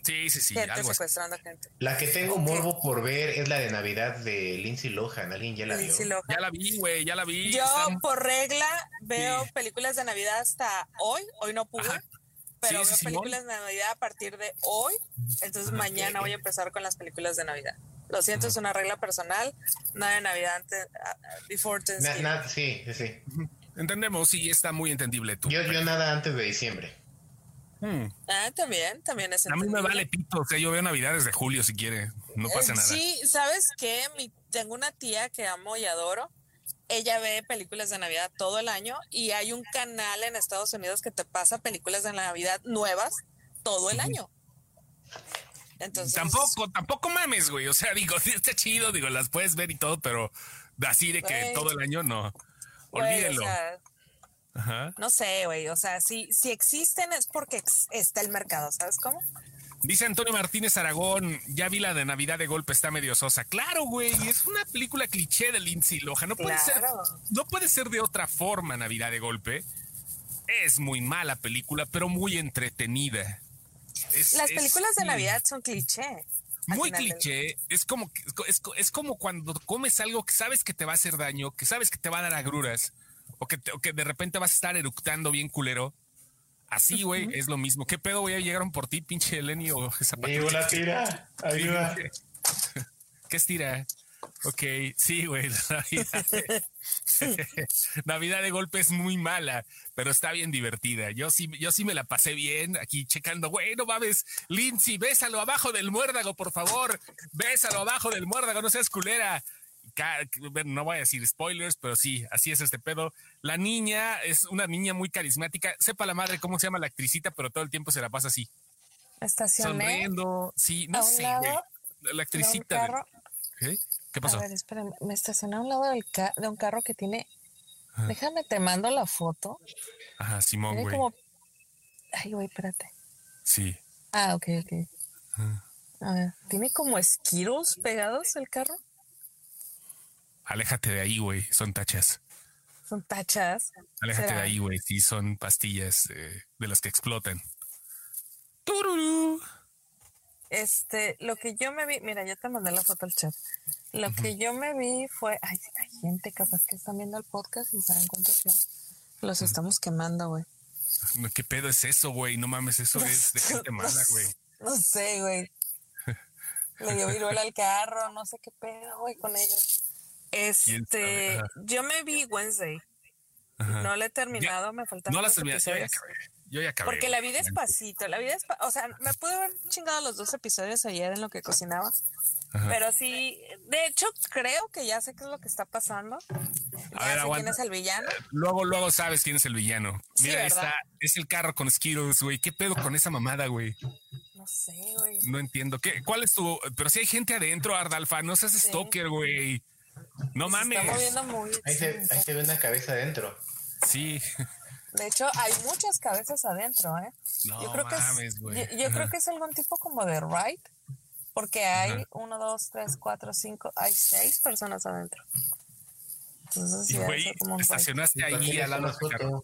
Sí, sí, sí. Gente secuestrando gente. La que tengo morbo por ver es la de Navidad de Lindsay Lohan. ¿Alguien ya la vio? Ya la vi, güey, ya la vi. Yo, por regla, veo películas de Navidad hasta hoy. Hoy no pude pero veo películas de Navidad a partir de hoy, entonces mañana voy a empezar con las películas de Navidad. Lo siento, es una regla personal, nada de Navidad antes, before Thanksgiving. sí, sí, Entendemos, sí, está muy entendible tú. Yo, yo nada antes de diciembre. Hmm. Ah, también, también es entendible. A mí me vale pito, o sea, yo veo Navidad desde julio si quiere, no pasa eh, nada. Sí, ¿sabes qué? tengo una tía que amo y adoro, ella ve películas de Navidad todo el año y hay un canal en Estados Unidos que te pasa películas de Navidad nuevas todo el año. Entonces, tampoco, tampoco mames, güey. O sea, *laughs* digo, sí está chido, digo, las puedes ver y todo, pero así de que todo el año no. Olvídelo. No sé, güey. O sea, si, si existen es porque está el mercado, ¿sabes cómo? Dice Antonio Martínez Aragón, ya vi la de Navidad de golpe, está medio sosa. Claro, güey, es una película cliché de Lindsay Lohan. No puede ser, no puede ser de otra forma Navidad de golpe. Es muy mala película, pero muy entretenida. Las películas de Navidad son cliché. Muy cliché. Es como, es, es como cuando comes algo que sabes que te va a hacer daño, que sabes que te va a dar agruras o que, o que de repente vas a estar eructando bien culero. Así, güey, es lo mismo. ¿Qué pedo, güey? Llegaron por ti, pinche Lenny o esa una tira, ayuda. *laughs* ¿Qué es tira? Ok, sí, güey. *laughs* Navidad, de golpe es muy mala, pero está bien divertida. Yo sí, yo sí me la pasé bien aquí checando. Güey, no mames, Lindsay, bésalo abajo del muérdago, por favor. Bésalo abajo del muérdago, no seas culera. No voy a decir spoilers, pero sí, así es este pedo. La niña es una niña muy carismática. Sepa la madre cómo se llama la actricita, pero todo el tiempo se la pasa así. Estacioné. Sonriendo. Sí, no sé. La actricita. ¿Qué pasó? A ver, espérame, me estacioné a un lado del de un carro que tiene. Déjame, te mando la foto. Ajá, Simón, güey. Como... Ay, güey, espérate. Sí. Ah, ok, ok. A ver, ¿tiene como esquiros pegados el carro? Aléjate de ahí, güey. Son tachas. Son tachas. Aléjate de ahí, güey. Sí, son pastillas eh, de las que explotan. ¡Tururú! Este, lo que yo me vi, mira, ya te mandé la foto al chat. Lo que yo me vi fue, ay, hay gente capaz que están viendo el podcast y saben cuántos ya los estamos quemando, güey. ¿Qué pedo es eso, güey? No mames, eso es de *laughs* gente mala, güey. No, sé, güey. *laughs* Le dio viruela al carro, no sé qué pedo, güey, con ellos. Este, yo me vi Wednesday. No la he terminado, me faltan. No la terminé, yo ya acabé. Porque la vi despacito, la vi despacito. O sea, me pude haber chingado los dos episodios ayer en lo que cocinaba. Pero sí, de hecho, creo que ya sé qué es lo que está pasando. Ya sé quién es el villano. Eh, luego, luego sabes quién es el villano. Mira, está, es el carro con Skittles, güey. ¿Qué pedo con esa mamada, güey? No sé, güey. No entiendo. ¿Qué, ¿Cuál es tu...? Pero si hay gente adentro, Ardalfa, no seas stalker, güey. No mames. ahí, se, ahí se ve una cabeza adentro. Sí. De hecho, hay muchas cabezas adentro, ¿eh? No yo creo mames, que es, yo, creo que es algún tipo como de ride, porque hay uno, dos, tres, cuatro, cinco, hay seis personas adentro. Entonces, y güey, estacionaste ahí al lado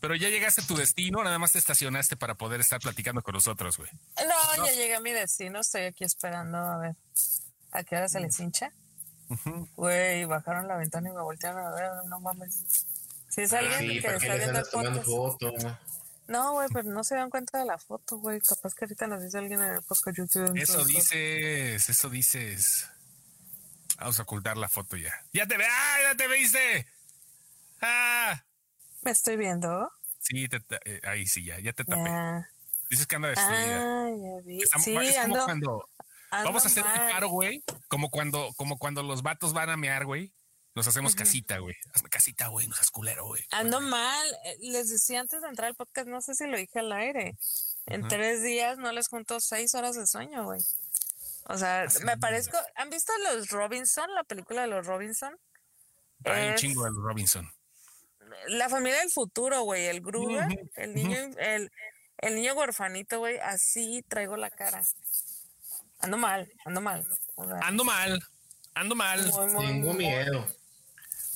Pero ya llegaste a tu destino, nada más te estacionaste para poder estar platicando con nosotros, güey. No, ya llegué a mi destino, estoy aquí esperando a ver a qué hora se les hincha. Güey, bajaron la ventana y me voltearon a ver, no mames. Si es alguien que está viendo fotos. No, güey, pero no se dan cuenta de la foto, güey. Capaz que ahorita nos dice alguien en el podcast. eso dices, eso dices. Vamos a ocultar la foto ya. ¡Ya te ve! ¡Ah! ¡Ya te viste! ¡Ah! ¿Me estoy viendo? Sí, eh, ahí sí, ya, ya te tapé. Dices que anda destruida. Ah, ya vi. sí, ando, cuando, vamos a hacer un paro, güey. Como cuando, como cuando los vatos van a mear, güey. Nos hacemos casita, güey. Hazme casita, güey. No seas culero, güey. Ando mal. Eh, les decía antes de entrar al podcast, no sé si lo dije al aire. En tres días no les junto seis horas de sueño, güey. O sea, me parezco. ¿Han visto los Robinson, la película de los Robinson? Hay un chingo de los Robinson. La familia del futuro, güey. El Gruber, el niño, el, el niño huerfanito, güey. Así traigo la cara. Ando mal, ando mal. ando mal, ando mal. Tengo miedo.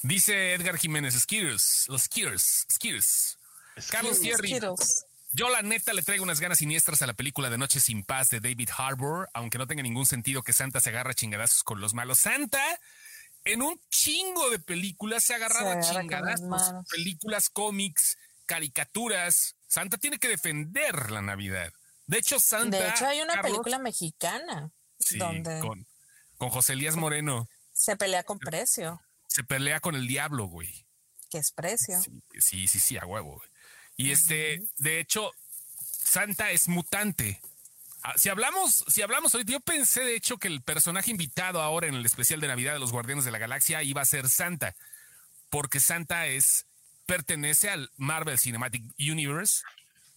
Dice Edgar Jiménez, Skittles, los Skittles, Skittles. Carlos Thierry. Yo la neta le traigo unas ganas siniestras a la película de Noche sin Paz de David Harbour, aunque no tenga ningún sentido que Santa se agarra chingadazos con los malos. Santa en un chingo de películas se ha agarrado a chingadazos, películas, cómics, caricaturas. Santa tiene que defender la Navidad. De hecho, Santa. De hecho, hay una película mexicana donde con, con José Elías Moreno. Se pelea con precio se pelea con el diablo, güey. Que es precio. Sí, sí, sí, a huevo. Güey. Y este, de hecho, Santa es mutante. Ah, si hablamos, si hablamos ahorita, yo pensé de hecho que el personaje invitado ahora en el especial de Navidad de los Guardianes de la Galaxia iba a ser Santa, porque Santa es pertenece al Marvel Cinematic Universe.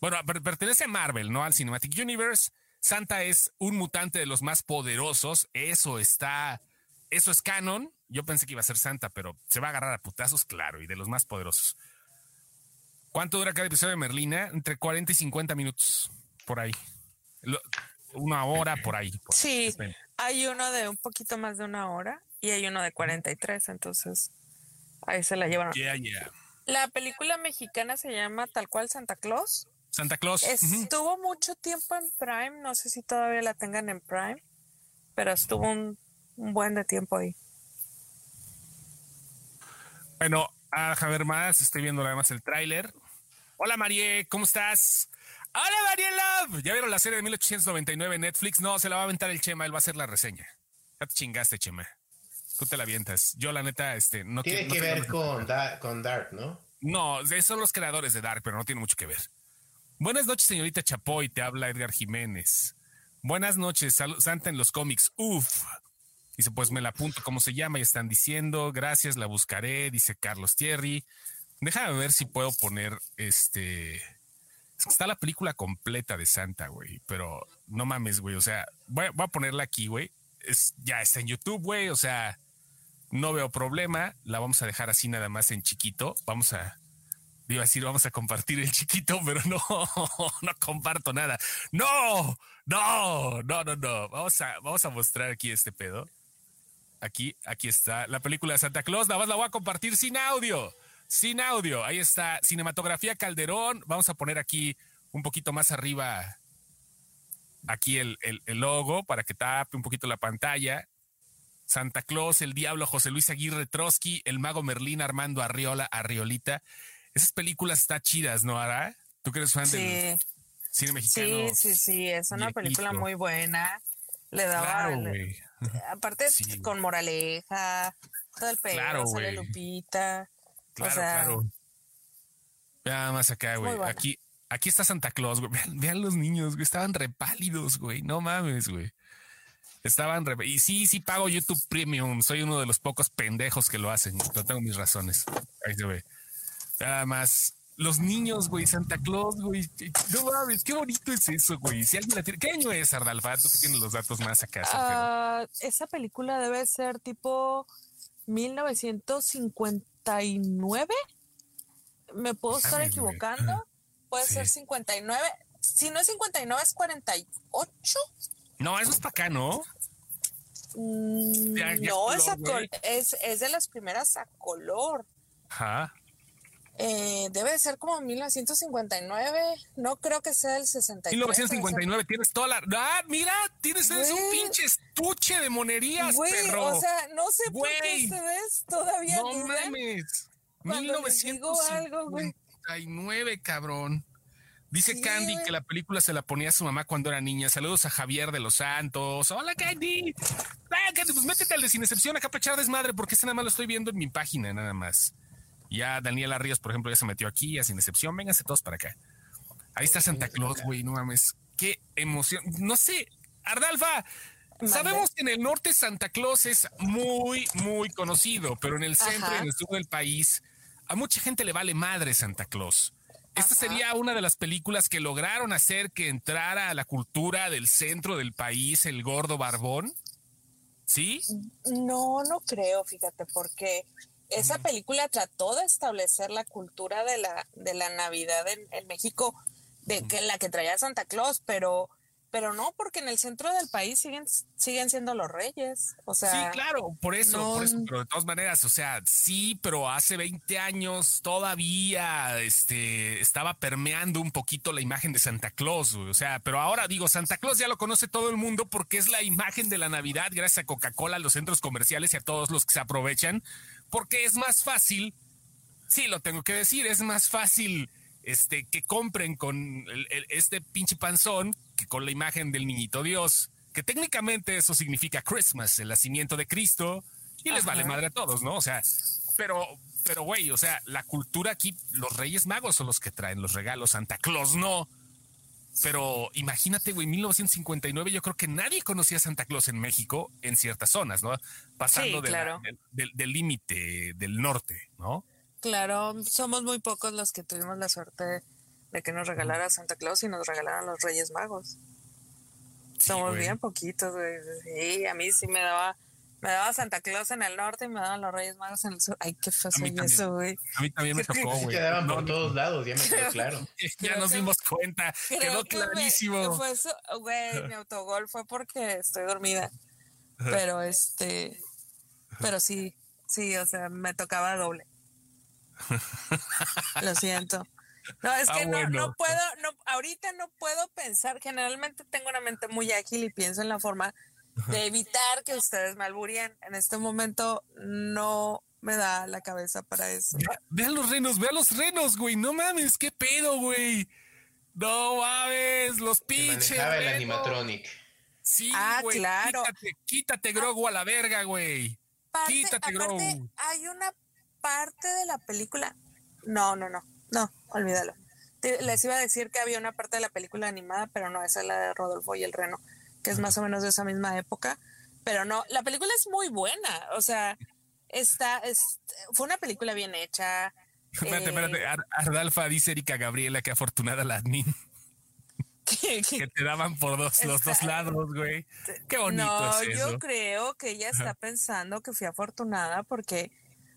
Bueno, pertenece a Marvel, no al Cinematic Universe. Santa es un mutante de los más poderosos. Eso está, eso es canon. Yo pensé que iba a ser Santa, pero se va a agarrar a putazos, claro, y de los más poderosos. ¿Cuánto dura cada episodio de Merlina? Entre 40 y 50 minutos, por ahí. una hora por ahí. sí, hay uno de un poquito más de una hora y hay uno de 43, entonces ahí se la llevaron. La película mexicana se llama tal cual Santa Claus. Santa Claus. Estuvo mucho tiempo en Prime, no sé si todavía la tengan en Prime, pero estuvo un buen de tiempo ahí. Bueno, a ver más, estoy viendo nada más el tráiler. Hola Marie, ¿cómo estás? Hola Mariela. ¿Ya vieron la serie de 1899 en Netflix? No, se la va a aventar el Chema, él va a hacer la reseña. Ya te chingaste, Chema. Tú te la avientas. Yo, la neta, este, no Tiene que ver con, con Dark, ¿no? No, son los creadores de Dark, pero no tiene mucho que ver. Buenas noches, señorita Chapoy, te habla Edgar Jiménez. Buenas noches, Santa en los cómics. Uf. Dice, pues me la apunto cómo se llama y están diciendo, gracias, la buscaré, dice Carlos Thierry. Déjame ver si puedo poner este. Está la película completa de Santa, güey, pero no mames, güey. O sea, voy, a ponerla aquí, güey. Es, ya está en YouTube, güey. O sea, no veo problema. La vamos a dejar así nada más en chiquito. Vamos a. Iba a decir, vamos a compartir el chiquito, *laughs* pero no, *laughs* no comparto nada. No, no, no, no, no. Vamos a, vamos a mostrar aquí este pedo. Aquí, aquí está la película de Santa Claus. Nada más la voy a compartir sin audio sin audio. Ahí está, Cinematografía Calderón. Vamos a poner aquí un poquito más arriba, aquí el, logo para que tape un poquito la pantalla. Santa Claus, el Diablo, José Luis Aguirre Trotsky, el Mago Merlín, Armando Arriola, Arriolita. Esas películas están chidas, ¿no, Ara? ¿Tú que eres fan del cine mexicano? Sí, sí, sí, es una película muy buena. Le daba. aparte, con moraleja, todo el pelo, claro, sale Lupita. Claro, claro. Nada más acá, güey. Aquí, aquí está Santa Claus, güey. Vean, los niños, güey. Estaban repálidos, güey. No mames, güey. Estaban re... Y sí, sí pago YouTube Premium. Soy uno de los pocos pendejos que lo hacen. No tengo mis razones. Ahí se ve. Nada más. Los niños, güey, Santa Claus, güey. No mames, qué bonito es eso, güey. Si alguien la tiene. ¿Qué año es, Ardalfa? Tú que tienes los datos más acá. Uh, esa película debe ser tipo 1950 ¿Me puedo estar equivocando? Puede ser 59. Si no es 59, es 48. No, eso es para acá, ¿no? Mm, no, es, es, de las primeras a color. Ajá. Eh, debe ser como 1959. No creo que sea el 63. 1959, tienes toda la. ¡Ah, mira! Tienes un pinche estuche de monerías, perro. O sea, no sé por qué ustedes todavía. No mames. 1959, cabrón. Dice Candy que la película se la ponía a su mamá cuando era niña. Saludos a Javier de los Santos. Hola, Candy. Ah, Candy, pues métete al de Sin Excepción acá para echar desmadre, porque este nada más lo estoy viendo en mi página, nada más. Ya Daniela Ríos, por ejemplo, ya se metió aquí, a sin excepción. Vénganse todos para acá. Ahí está Santa Claus, güey, no mames. Qué emoción. No sé, Ardalfa, sabemos que en el norte Santa Claus es muy, muy conocido, pero en el centro y en el sur del país a mucha gente le vale madre Santa Claus. Esta sería una de las películas que lograron hacer que entrara a la cultura del centro del país el gordo barbón. ¿Sí? No, no creo, fíjate, porque esa película trató de establecer la cultura de la, de la Navidad en, México, de que la que traía Santa Claus, pero pero no, porque en el centro del país siguen, siguen siendo los reyes. O sea. Sí, claro, por eso, por eso, pero de todas maneras, o sea, sí, pero hace 20 años todavía este, estaba permeando un poquito la imagen de Santa Claus. O sea, pero ahora digo, Santa Claus ya lo conoce todo el mundo porque es la imagen de la Navidad, gracias a Coca-Cola, a los centros comerciales y a todos los que se aprovechan, porque es más fácil. Sí, lo tengo que decir, es más fácil este, que compren con este pinche panzón que con la imagen del niñito Dios, que técnicamente eso significa Christmas, el nacimiento de Cristo, y les vale madre a todos, ¿no? O sea, pero, pero güey, o sea, la cultura aquí, los Reyes Magos son los que traen los regalos, Santa Claus no. Pero imagínate, güey, 1959 yo creo que nadie conocía a Santa Claus en México en ciertas zonas, ¿no? Pasando del límite del norte, ¿no? Claro, somos muy pocos los que tuvimos la suerte de que nos regalara Santa Claus y nos regalaran los Reyes Magos. somos bien poquitos, güey. Sí, a mí sí me daba, me daba Santa Claus en el norte y me daban los Reyes Magos en el sur. Ay, qué fácil eso, güey. A mí también me *laughs* tocó, güey. quedaban por todos lados, ya me quedó claro. *laughs* ya nos dimos cuenta, quedó clarísimo. fue eso, güey, mi autogol fue porque estoy dormida. Pero este, pero sí, sí, o sea, me tocaba doble. *laughs* Lo siento. No, es ah, que no, puedo, no, ahorita no puedo pensar, generalmente tengo una mente muy ágil y pienso en la forma de evitar que ustedes me alburían. En este momento no, me da la cabeza para eso. Vean los renos, vean los renos, güey. No mames, qué pedo, güey. No mames, los pinches. el animatronic. Sí, ah, claro. Quítate, quítate Grogu a la verga, güey. quítate Grogu. Hay una parte de la película. No, no, no. No, olvídalo. Les iba a decir que había una parte de la película animada, pero no, esa es la de Rodolfo y el Reno, que es más o menos de esa misma época. Pero no, la película es muy buena. O sea, está, fue una película bien hecha. *laughs* Espérate, espérate. Eh, Ardalfa dice Erika Gabriela que afortunada la admin. *laughs* que te daban por dos, los dos lados, güey. Qué bonito. No, yo creo que ella está pensando que fui afortunada porque,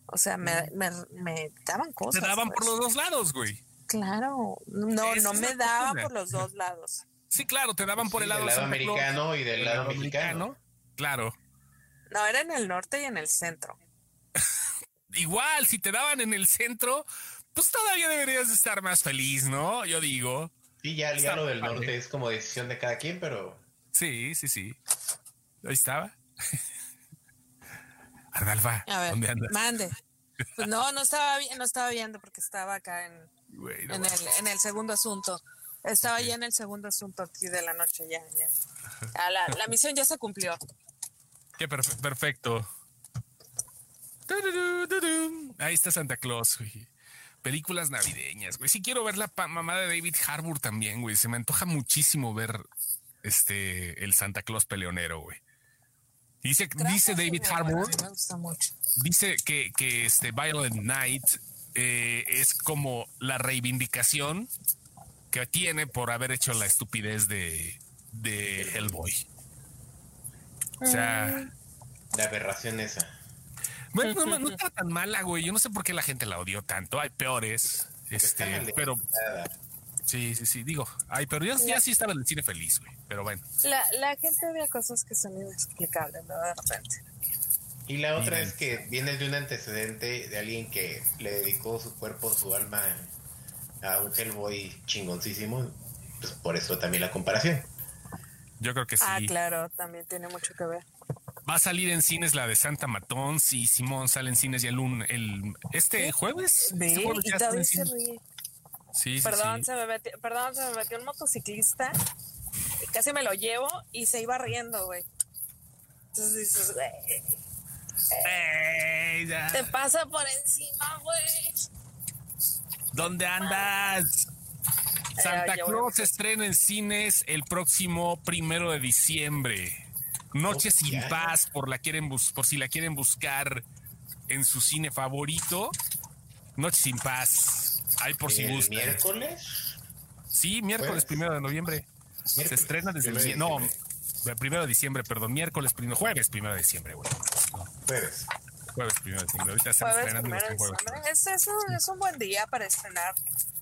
o sea, me, me, me daban cosas. Te daban por pues. los dos lados, güey. Claro, no, no me daban por los dos lados. Sí, claro, te daban por el lado, americano y del lado, mexicano. Claro. No, era en el norte y en el centro. *laughs* Igual, si te daban en el centro, pues todavía deberías estar más feliz, ¿no? Yo digo. Sí, ya, ya lo del norte es como decisión de cada quien, pero. Sí, sí, sí. Ahí estaba. *laughs* Ardalfa, ¿dónde andas? Mande. Pues no, no estaba, no estaba viendo porque estaba acá en, en, el, en, el, segundo asunto. Estaba ya en el segundo asunto aquí de la noche, ya, ya. Ah, la, la misión ya se cumplió. Qué perfecto. Ahí está Santa Claus, güey. Películas navideñas, güey. Sí quiero ver la mamá de David Harbour también, güey. Se me antoja muchísimo ver este el Santa Claus peleonero, güey. Dice, dice David Harbour. Dice que, que este Violent Night eh, es como la reivindicación que tiene por haber hecho la estupidez de, de Hellboy. O sea. La aberración esa. Bueno, no, no, está tan mala, güey. Yo no sé por qué la gente la odió tanto. Hay peores. Este, pero. Sí, sí, sí. Digo, ay, pero yo ya sí estaba en el cine feliz, güey. Pero bueno. La, la gente ve cosas que son inexplicables, ¿no? De repente. Y la otra es que viene de un antecedente de alguien que le dedicó su cuerpo, su alma a un Hellboy chingoncísimo. Pues por eso también la comparación. Yo creo que sí. Ah, claro, también tiene mucho que ver. Va a salir en cines la de Santa Matón, sí, Simón sale en cines ya el, el este jueves. Este jueves ya y se ríe. Sí, perdón, Se me metió, perdón, se me metió un motociclista. Y casi me lo llevo y se iba riendo, güey. Entonces dices, güey. Te pasa por encima, güey. ¿Dónde andas? Santa Claus se estrena en cines el próximo primero de diciembre. Noche sin paz, por, la quieren por si la quieren buscar en su cine favorito. Noche sin paz. Hay por si buscan. ¿Miércoles? Sí, miércoles primero de noviembre. Se estrena desde el. No, primero de diciembre, perdón. Miércoles primero. Jueves primero de diciembre, güey. Jueves. Jueves primero de diciembre. Ahorita están estrenando. Es, es, un, es un buen día para estrenar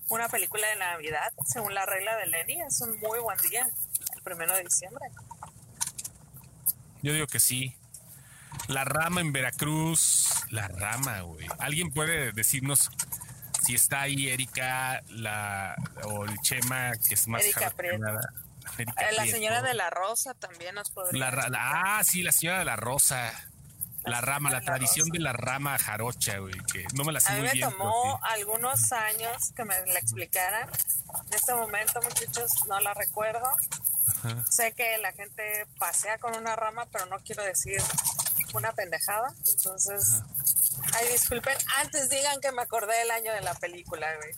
una película de Navidad, según la regla de Lenny. Es un muy buen día, el primero de diciembre. Yo digo que sí. La rama en Veracruz. La rama, güey. ¿Alguien puede decirnos si está ahí Erika la, o el Chema, que es más Erika eh, La señora de la Rosa también nos podría. ah, sí, la señora de la Rosa. La, rama, la, tradición de la rama jarocha, güey, que no me la sé A mí me tomó algunos años que me la explicaran. En este momento, muchachos, no la recuerdo. Sé que la gente pasea con una rama, pero no quiero decir una pendejada. Entonces, ay, disculpen, antes digan que me acordé del año de la película, güey.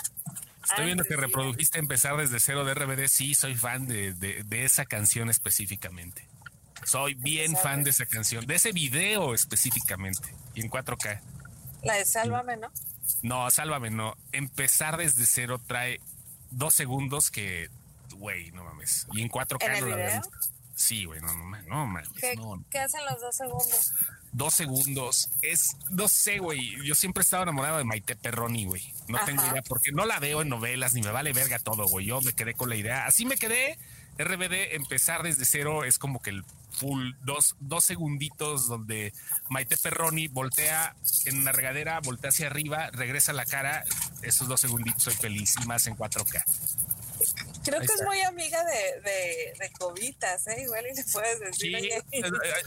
Estoy viendo que reprodujiste empezar desde cero de RBD. Sí, soy fan de, de, esa canción específicamente. Soy bien fan de esa canción, de ese video específicamente, y en 4K. La de Sálvame, ¿no? No, Sálvame, no. Empezar desde cero trae dos segundos que güey, no mames. Y en 4K no la veo. Sí, güey, no, no, no mames. ¿Qué, ¿Qué hacen los dos segundos? Dos segundos. Es, no sé, güey. Yo siempre he estado enamorado de Maite Perroni, güey. No tengo idea porque no la veo en novelas ni me vale verga todo, güey. Yo me quedé con la idea. Así me quedé. RBD, empezar desde cero es como que el full, dos, dos segunditos donde Maite Perroni voltea en la regadera, voltea hacia arriba, regresa la cara. Esos dos segunditos soy feliz y más en 4K. Creo que es muy amiga de, de, de Cobitas, ¿eh? Igual y le puedes decir. Sí,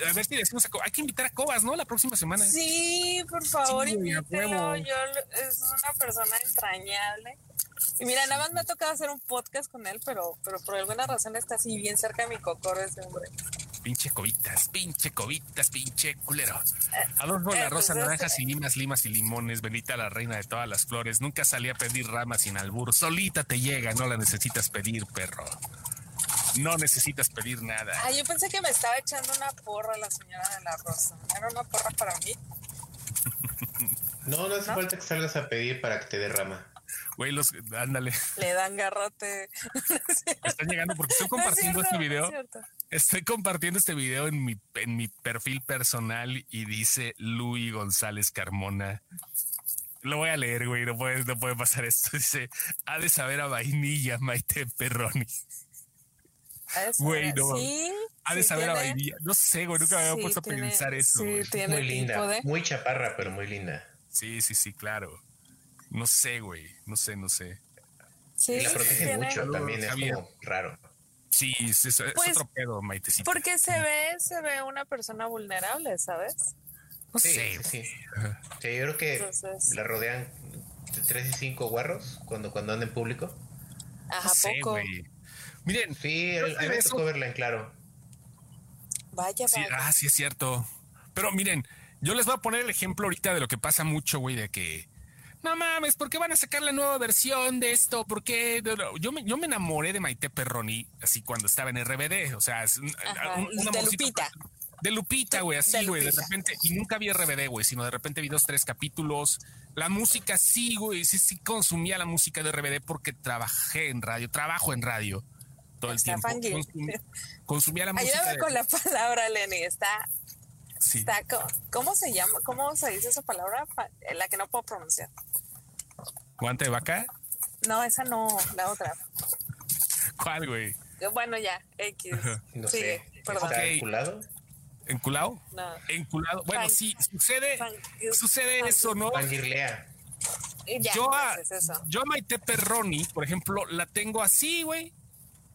a, ver si decimos a Hay que invitar a Cobas, ¿no? La próxima semana. Sí, por favor, sí, Yo, es una persona entrañable. Y mira, nada más me ha tocado hacer un podcast con él, pero, pero por alguna razón está así bien cerca de mi cocoro ese hombre. Pinche cobitas, pinche cobitas, pinche culero. Adolfo la rosa, naranjas y limas, limas y limones, Benita la reina de todas las flores. Nunca salí a pedir ramas sin albur. Solita te llega, no la necesitas pedir, perro. No necesitas pedir nada. Ah, yo pensé que me estaba echando una porra la señora de la rosa. ¿Era una porra para mí? *laughs* no, no hace falta que salgas a pedir para que te dé rama. Güey, los, ándale. Le dan garrote. *laughs* Están llegando porque estoy compartiendo este video. estoy compartiendo este video en mi, en mi perfil personal y dice Luis González Carmona. Lo voy a leer, güey, no puede, no puede pasar esto. *laughs* Dice, ha de saber a vainilla Maite Perroni. Güey, no. ¿Sí? Ha de saber a vainilla. No sé, güey, nunca me había puesto a pensar eso. muy linda, muy chaparra, pero muy linda. Sí, sí, sí, claro. No sé, güey. No sé, no sé. Sí, y la protege mucho, también es como raro. Sí, es, es, pues, otro pedo, Maitecita. Porque se ve, se ve una persona vulnerable, ¿sabes? No sí, sé. Sí, sí. sí, yo creo que la rodean de tres y cinco guarros cuando, cuando anda en público. Ajá, poco. Güey. Miren. Sí, a mí me tocó verla en claro. Vaya, vaya. ah, sí, es cierto. Pero miren, yo les voy a poner el ejemplo ahorita de lo que pasa mucho, güey, de que no mames, ¿por qué van a sacar la nueva versión de esto? ¿Por qué? Yo me, yo me enamoré de Maite Perroni así cuando estaba en RBD, o sea, de Lupita. De Lupita, güey, así, güey, de, repente, y nunca vi RBD, güey, sino de repente vi dos, tres capítulos. La música sí, güey, sí, sí consumía la música de RBD porque trabajé en radio, trabajo en radio todo el tiempo. consumía la música. Ayúdame con la palabra, Lenny, está Está, ¿Cómo se llama? ¿Cómo se dice esa palabra? La que no puedo pronunciar. ¿Guante de vaca? No, esa no, la otra. ¿Cuál, güey? Bueno, ya, X. No sí, sé. Perdón. ¿Está enculado? ¿Enculado? No. Enculado. Bueno, sí, sucede, sucede eso, ¿no? Fangirlea. yo, a, yo a Maite Perroni, por ejemplo, la tengo así, güey.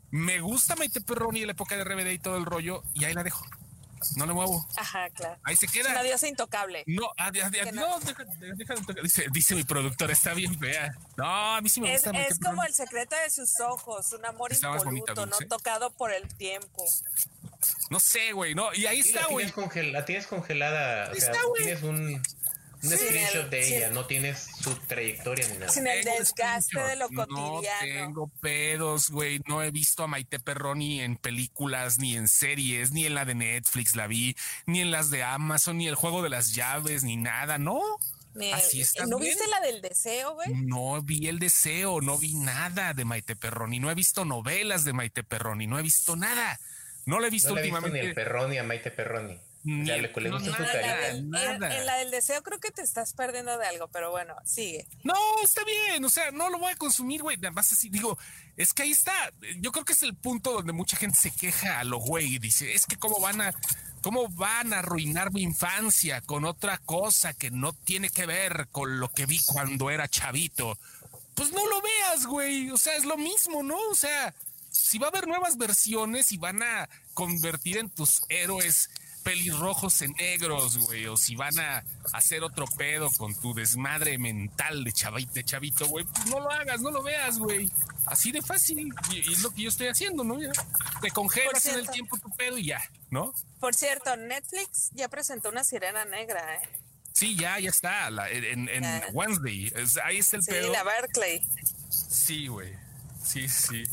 Me gusta Maite Perroni en la época de RBD y todo el rollo, y ahí la dejo. No le muevo. Ajá, claro. Ahí se queda. Es una diosa intocable. No, adiós, no, deja, deja de dice, dice mi productor, está bien fea. No, a mí sí me gusta. Es, como el secreto de sus ojos, un amor impoluto, no tocado por el tiempo. No sé, güey, no. Y ahí está, güey. La, tienes congelada. O sea, tienes un un screenshot de ella, no tienes su trayectoria ni nada. Sin el desgaste de lo cotidiano. No tengo pedos, güey. No he visto a Maite Perroni en películas, ni en series, ni en la de Netflix la vi, ni en las de Amazon, ni el juego de las llaves, ni nada, ¿no? Así está. ¿No viste la del deseo, güey? No vi el deseo, no vi nada de Maite Perroni, no he visto novelas de Maite Perroni, no he visto nada. No le he visto últimamente. ni el Perroni a Maite Perroni. Ya le, le gusta su En, la del deseo creo que te estás perdiendo de algo, pero bueno, sigue. No, está bien, o sea, no lo voy a consumir, güey. Más así digo, es que ahí está. Yo creo que es el punto donde mucha gente se queja a lo güey y dice, es que cómo van a, cómo van a arruinar mi infancia con otra cosa que no tiene que ver con lo que vi cuando era chavito. Pues no lo veas, güey. O sea, es lo mismo, ¿no? O sea, si va a haber nuevas versiones y van a convertir en tus héroes pelirrojos en negros, güey, o si van a hacer otro pedo con tu desmadre mental de chavito, de chavito, güey, pues no lo hagas, no lo veas, güey. Así de fácil, y, es lo que yo estoy haciendo, ¿no? te congelas en el tiempo tu pedo y ya, ¿no? Por cierto, Netflix ya presentó una sirena negra, ¿eh? Sí, ya, ya está, en, Wednesday, ahí está el pedo. Sí, la Berkeley. Sí, güey, sí, sí.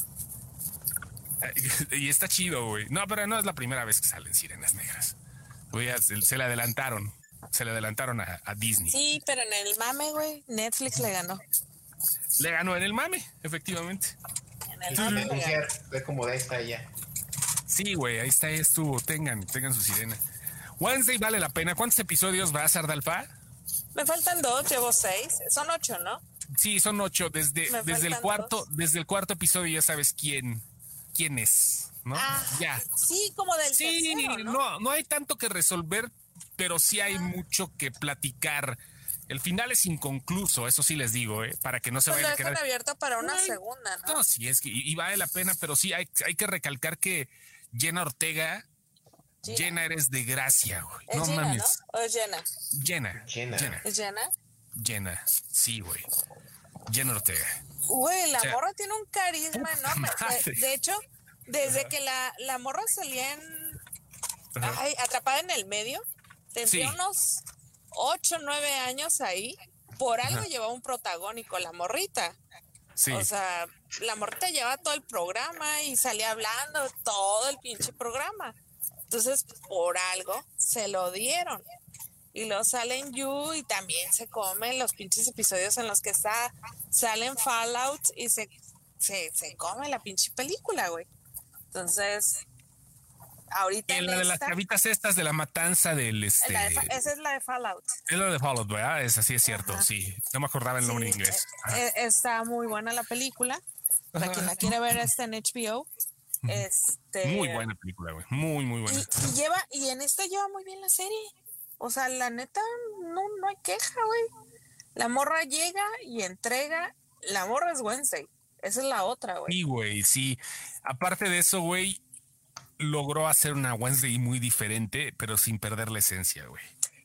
*laughs* Y está chido, güey. No, pero no es la primera vez que salen sirenas negras. se, le adelantaron. Se le adelantaron a, Disney. Sí, pero en el mame, güey, Netflix le ganó. Le ganó en el mame, efectivamente. En el mame. Ve como de está ya. Sí, güey, ahí está, estuvo. Tengan, tengan su sirena. Wednesday vale la pena. ¿Cuántos episodios va a ser Dalfa? Me faltan dos, llevo seis. Son ocho, ¿no? Sí, son ocho. Desde, desde el cuarto, desde el cuarto episodio ya sabes quién, quién es, ¿no? Ah, ya. Sí, como del Sí, ¿no? ¿no? hay tanto que resolver, pero sí hay mucho que platicar El final es inconcluso, eso sí les digo, ¿eh? para que no se pues vaya a quedar. abierto para una segunda, ¿no? No, sí, es que y, vale la pena, pero sí hay, hay que recalcar que Jenna Ortega, Jenna eres de gracia, güey. no mames. ¿O es Jenna? Jenna. Jenna. ¿Es Jenna? Jenna, sí, güey. Jenna Ortega. Güey, la morra tiene un carisma enorme. De, hecho, desde que la, la morra salía en. Ay, atrapada en el medio, tendría unos 8, 9 años ahí. Por algo llevaba un protagónico, la morrita. Sí. O sea, la morrita llevaba todo el programa y salía hablando todo el pinche programa. Entonces, por algo se lo dieron. Y luego salen You y también se comen los pinches episodios en los que está, salen Fallout y se, se, se come la pinche película, güey. Entonces, ahorita. En la de las chavitas estas de la matanza del este. esa es la de Fallout. Es la de Fallout, ¿verdad? Esa sí es cierto, sí. No me acordaba el nombre en inglés. Eh, eh, está muy buena la película. Para quien la quiere ver, está en HBO. Este, muy buena película, güey. Muy, muy buena. Y, lleva, y en esta lleva muy bien la serie. O sea, la neta, no, no hay queja, güey. La morra llega y entrega. La morra es Wednesday. Esa es la otra, güey. Sí, güey, sí. Aparte de eso, güey, logró hacer una Wednesday muy diferente, pero sin perder la esencia, güey.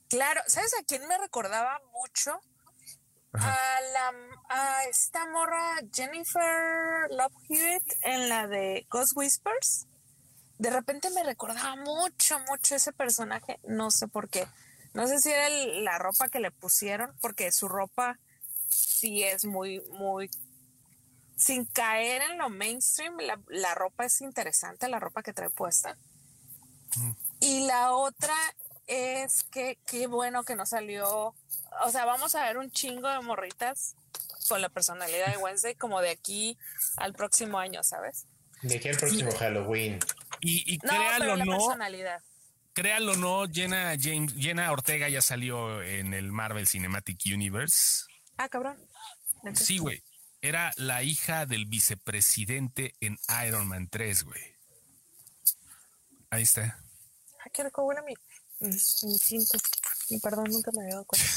Claro, ¿sabes a quién me recordaba mucho? A la a esta morra Jennifer Love Hewitt en la de Ghost Whispers. De repente me recordaba mucho, mucho ese personaje, no sé por qué. No sé si era la ropa que le pusieron, porque su ropa sí es muy, muy sin caer en lo mainstream, la, ropa es interesante, la ropa que trae puesta. Y la otra es que qué bueno que no salió. O sea, vamos a ver un chingo de morritas con la personalidad de Wednesday como de aquí al próximo año, ¿sabes? De aquí al próximo Halloween. Y, y créalo no, créalo no, Jenna, James, Jenna Ortega ya salió en el Marvel Cinematic Universe. Ah, cabrón. Sí, güey era la hija del vicepresidente en Iron Man 3, güey. Ahí está. Ay, qué rico huele mi, mi, cinto. Mi perdón, nunca me había dado cuenta.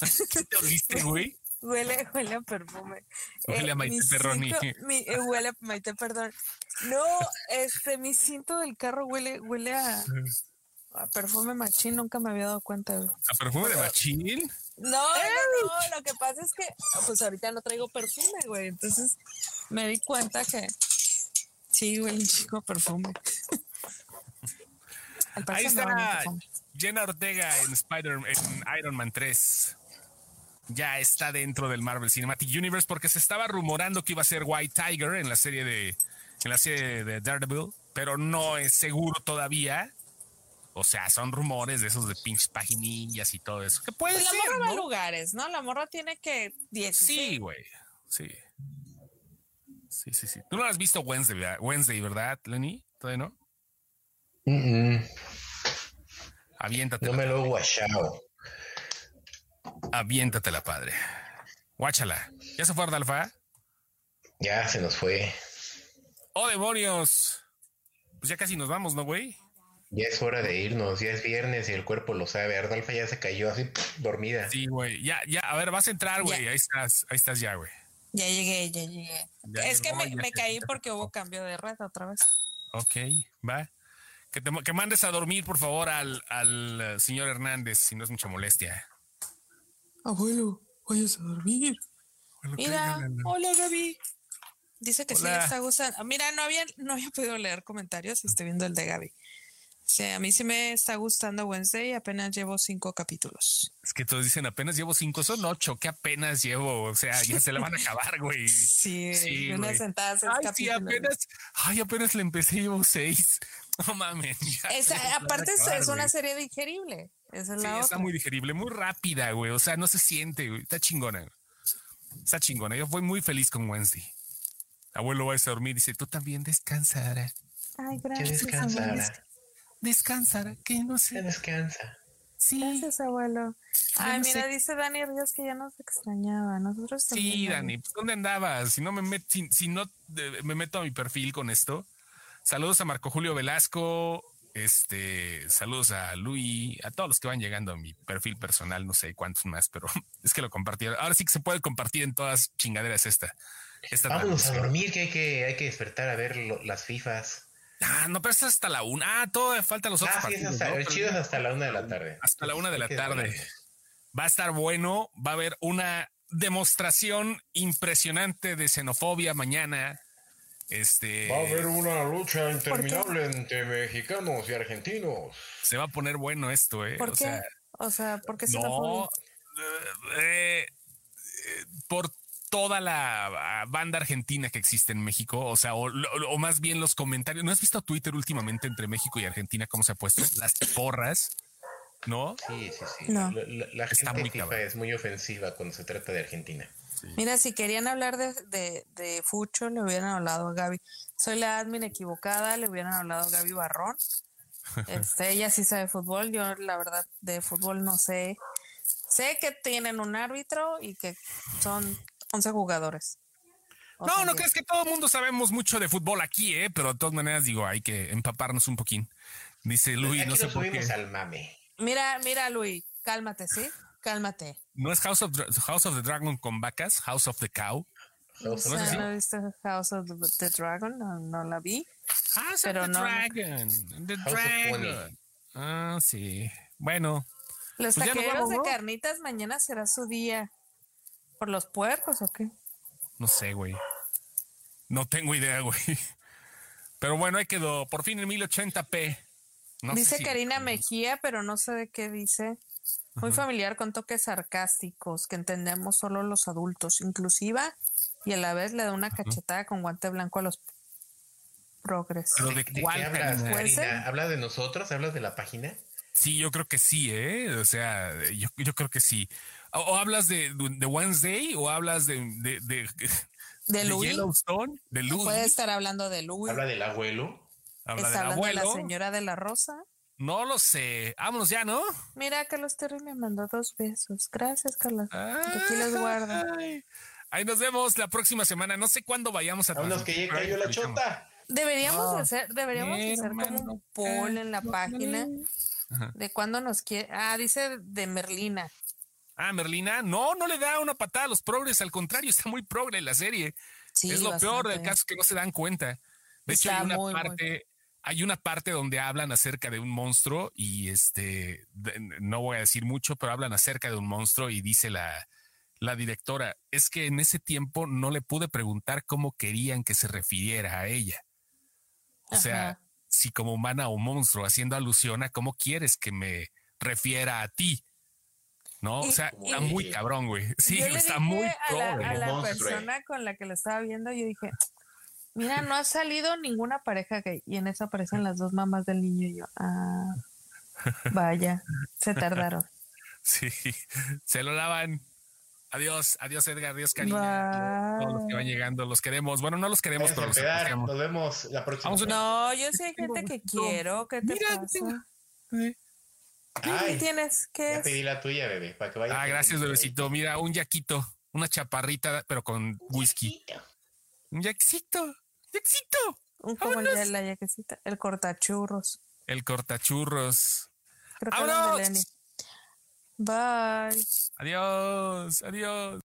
*laughs* ¿Qué te oliste, güey? Huele, huele a perfume. Huele a eh, Maite Perroni. Eh, huele a Maite, perdón. No, este, mi cinto del carro huele, huele a, a perfume machín, nunca me había dado cuenta. Güey. ¿A perfume de machín? No, no, no, lo que pasa es que pues ahorita no traigo perfume, güey. Entonces me di cuenta que sí, güey, un chico perfume. *laughs* Ahí está Jenna Ortega en Spider en Iron Man 3. Ya está dentro del Marvel Cinematic Universe porque se estaba rumorando que iba a ser White Tiger en la serie de en la serie de Daredevil, pero no es seguro todavía. O sea, son rumores de esos de pinches paginillas y todo eso. Que puede pues ser. La morra va a lugares, ¿no? La morra tiene que 10. Sí, güey. Sí. Sí, sí, sí. Tú no has visto Wednesday, ¿verdad? Wednesday, ¿verdad, Lenny? ¿Todavía no? Mm Aviéntate. No me lo he guachado. Aviéntatela, padre. Guáchala. ¿Ya se fue Ardalfa? Ya se nos fue. ¡Oh, demonios! Pues ya casi nos vamos, ¿no, güey? Ya es hora de irnos, ya es viernes y el cuerpo lo sabe. Ardalfa ya se cayó así dormida. Sí, güey. Ya, ya, a ver, vas a entrar, güey. Ahí estás, ahí estás ya, güey. Ya llegué, ya llegué. es que me, caí porque hubo cambio de red otra vez. Ok, va. Que, te, que mandes a dormir, por favor, al, al eh, señor Hernández, si no es mucha molestia. Abuelo, vayas a dormir. Mira, hola Gaby. Dice que sí le está gustando. Mira, no había, no había podido leer comentarios y estoy viendo el de Gaby. Sí, a mí sí me está gustando Wednesday, apenas llevo cinco capítulos. Es que todos dicen apenas llevo cinco, son ocho, que apenas llevo, o sea, ya se la van a acabar, güey. *laughs* Sí, sí una sentada. Ay, sí, apenas, ay, apenas le empecé, llevo seis. *laughs* No mames. aparte es, una serie digerible. Esa es sí, está muy digerible, muy rápida, güey. O sea, no se siente, güey. Está chingona. Está chingona. Yo fui muy feliz con Wednesday. Abuelo va a dormir. Dice, tú también descansará. Ay, gracias. descansará descansar, que no sé. descansa. Sí. Gracias, abuelo. Ay, mira, dice Dani Ríos que ya nos extrañaba. Nosotros Sí, Dani, pues, ¿dónde andabas? Si no me met, si, no me meto a mi perfil con esto. Saludos a Marco Julio Velasco, Este, saludos a Luis, a todos los que van llegando a mi perfil personal, no sé cuántos más, pero *laughs* es que lo compartí. Ahora sí que se puede compartir en todas chingaderas esta. esta Vámonos a dormir, que hay que, hay que despertar a ver las FIFAs. Ah, no, pero es hasta la una. Ah, todo falta los otros ah, partidos. el chido es hasta la una de la tarde. Hasta la una de la tarde. Va a estar bueno. Va a haber una demostración impresionante de xenofobia mañana. Este, va a haber una lucha interminable entre mexicanos y argentinos. Se va a poner bueno esto, ¿eh? ¿Por o qué? Sea, o sea, ¿por qué no, eh, eh, por toda la ah, banda argentina que existe en México, o sea, o, más bien los comentarios. ¿No has visto Twitter últimamente entre México y Argentina cómo se ha puesto? Las porras, ¿no? Sí, sí, sí. La, gente FIFA es muy ofensiva cuando se trata de Argentina. Mira, si querían hablar de, de, Fucho, le hubieran hablado a Gaby. Soy la admin equivocada, le hubieran hablado a Gaby Barrón. *laughs* Este, ella sí sabe fútbol, yo la verdad de fútbol no sé. Sé que tienen un árbitro y que son 11 jugadores. no, no crees que todo el mundo sabemos mucho de fútbol aquí, ¿eh? Pero de todas maneras digo, hay que empaparnos un poquín. Dice Luis, no sé por qué. al mame. Mira, mira, Luis, cálmate, ¿sí? Cálmate. ¿No es House of, House of the Dragon con vacas? House of the Cow. House ¿No, ¿No viste House of the Dragon? No, la vi. House pero of the Dragon. The Dragon. Ah, sí. Bueno. Los pues taqueros de carnitas mañana será su día. ¿Por los puercos o qué? No sé, güey. No tengo idea, *laughs* güey. Pero bueno, ahí quedó. Por fin en 1080p. dice Karina Mejía, pero no sé de qué dice. Muy familiar con toques sarcásticos que entendemos solo los adultos, inclusiva, y a la vez le da una cachetada con guante blanco a los progres. ¿Pero de, cuál, ¿Habla de nosotros? ¿Hablas de la página? Sí, yo creo que sí, ¿eh? O sea, yo, yo creo que sí. O, hablas de, de, Wednesday o hablas de... De, de, de, Louis. Yellowstone, de Louis. Puede estar hablando de Louis. Habla del abuelo. Habla ¿Está hablando de la señora de la Rosa? No lo sé. Vámonos ya, ¿no? Mira, Carlos Terry me mandó dos besos. Gracias, Carlos. Aquí los guardo. Ahí nos vemos la próxima semana. No sé cuándo vayamos a Vámonos que ya cayó la chota. Deberíamos hacer, deberíamos hacer como un poll en la página de cuándo nos quiere. Ah, dice de Merlina. Ah, Merlina, no, no le da una patada a los progres, al contrario, *laughs* está muy progre la serie. es lo peor del caso que no se dan cuenta. De hecho, hay una parte, hay una parte donde hablan acerca de un monstruo y este, no voy a decir mucho, pero hablan acerca de un monstruo y dice la, la directora, es que en ese tiempo no le pude preguntar cómo querían que se refiriera a ella. O sea, si como humana o monstruo, haciendo alusión a cómo quieres que me refiera a ti. ¿No? o sea, está muy cabrón, güey. Sí, está muy cabrón. A la, persona con la que lo estaba viendo, yo dije, mira, no ha salido ninguna pareja gay. Y en eso aparecen las dos mamás del niño y yo, ah, *laughs* vaya, se tardaron. Sí, se lo lavan. Adiós, adiós Edgar, adiós Karina. Todos los que van llegando, los queremos. Bueno, no los queremos, pero los queremos. Nos vemos la próxima. No, yo sé gente que quiero. ¿Qué te pasa? ¿Qué tienes? ¿Qué ya pedí la tuya, bebé, para que vaya. Ah, gracias, bebecito. Mira, un yaquito, una chaparrita, pero con whisky. Un yaquito, yaquito. Un como el de la yaquecita, el cortachurros. El cortachurros. Creo que Bye. Adiós, adiós.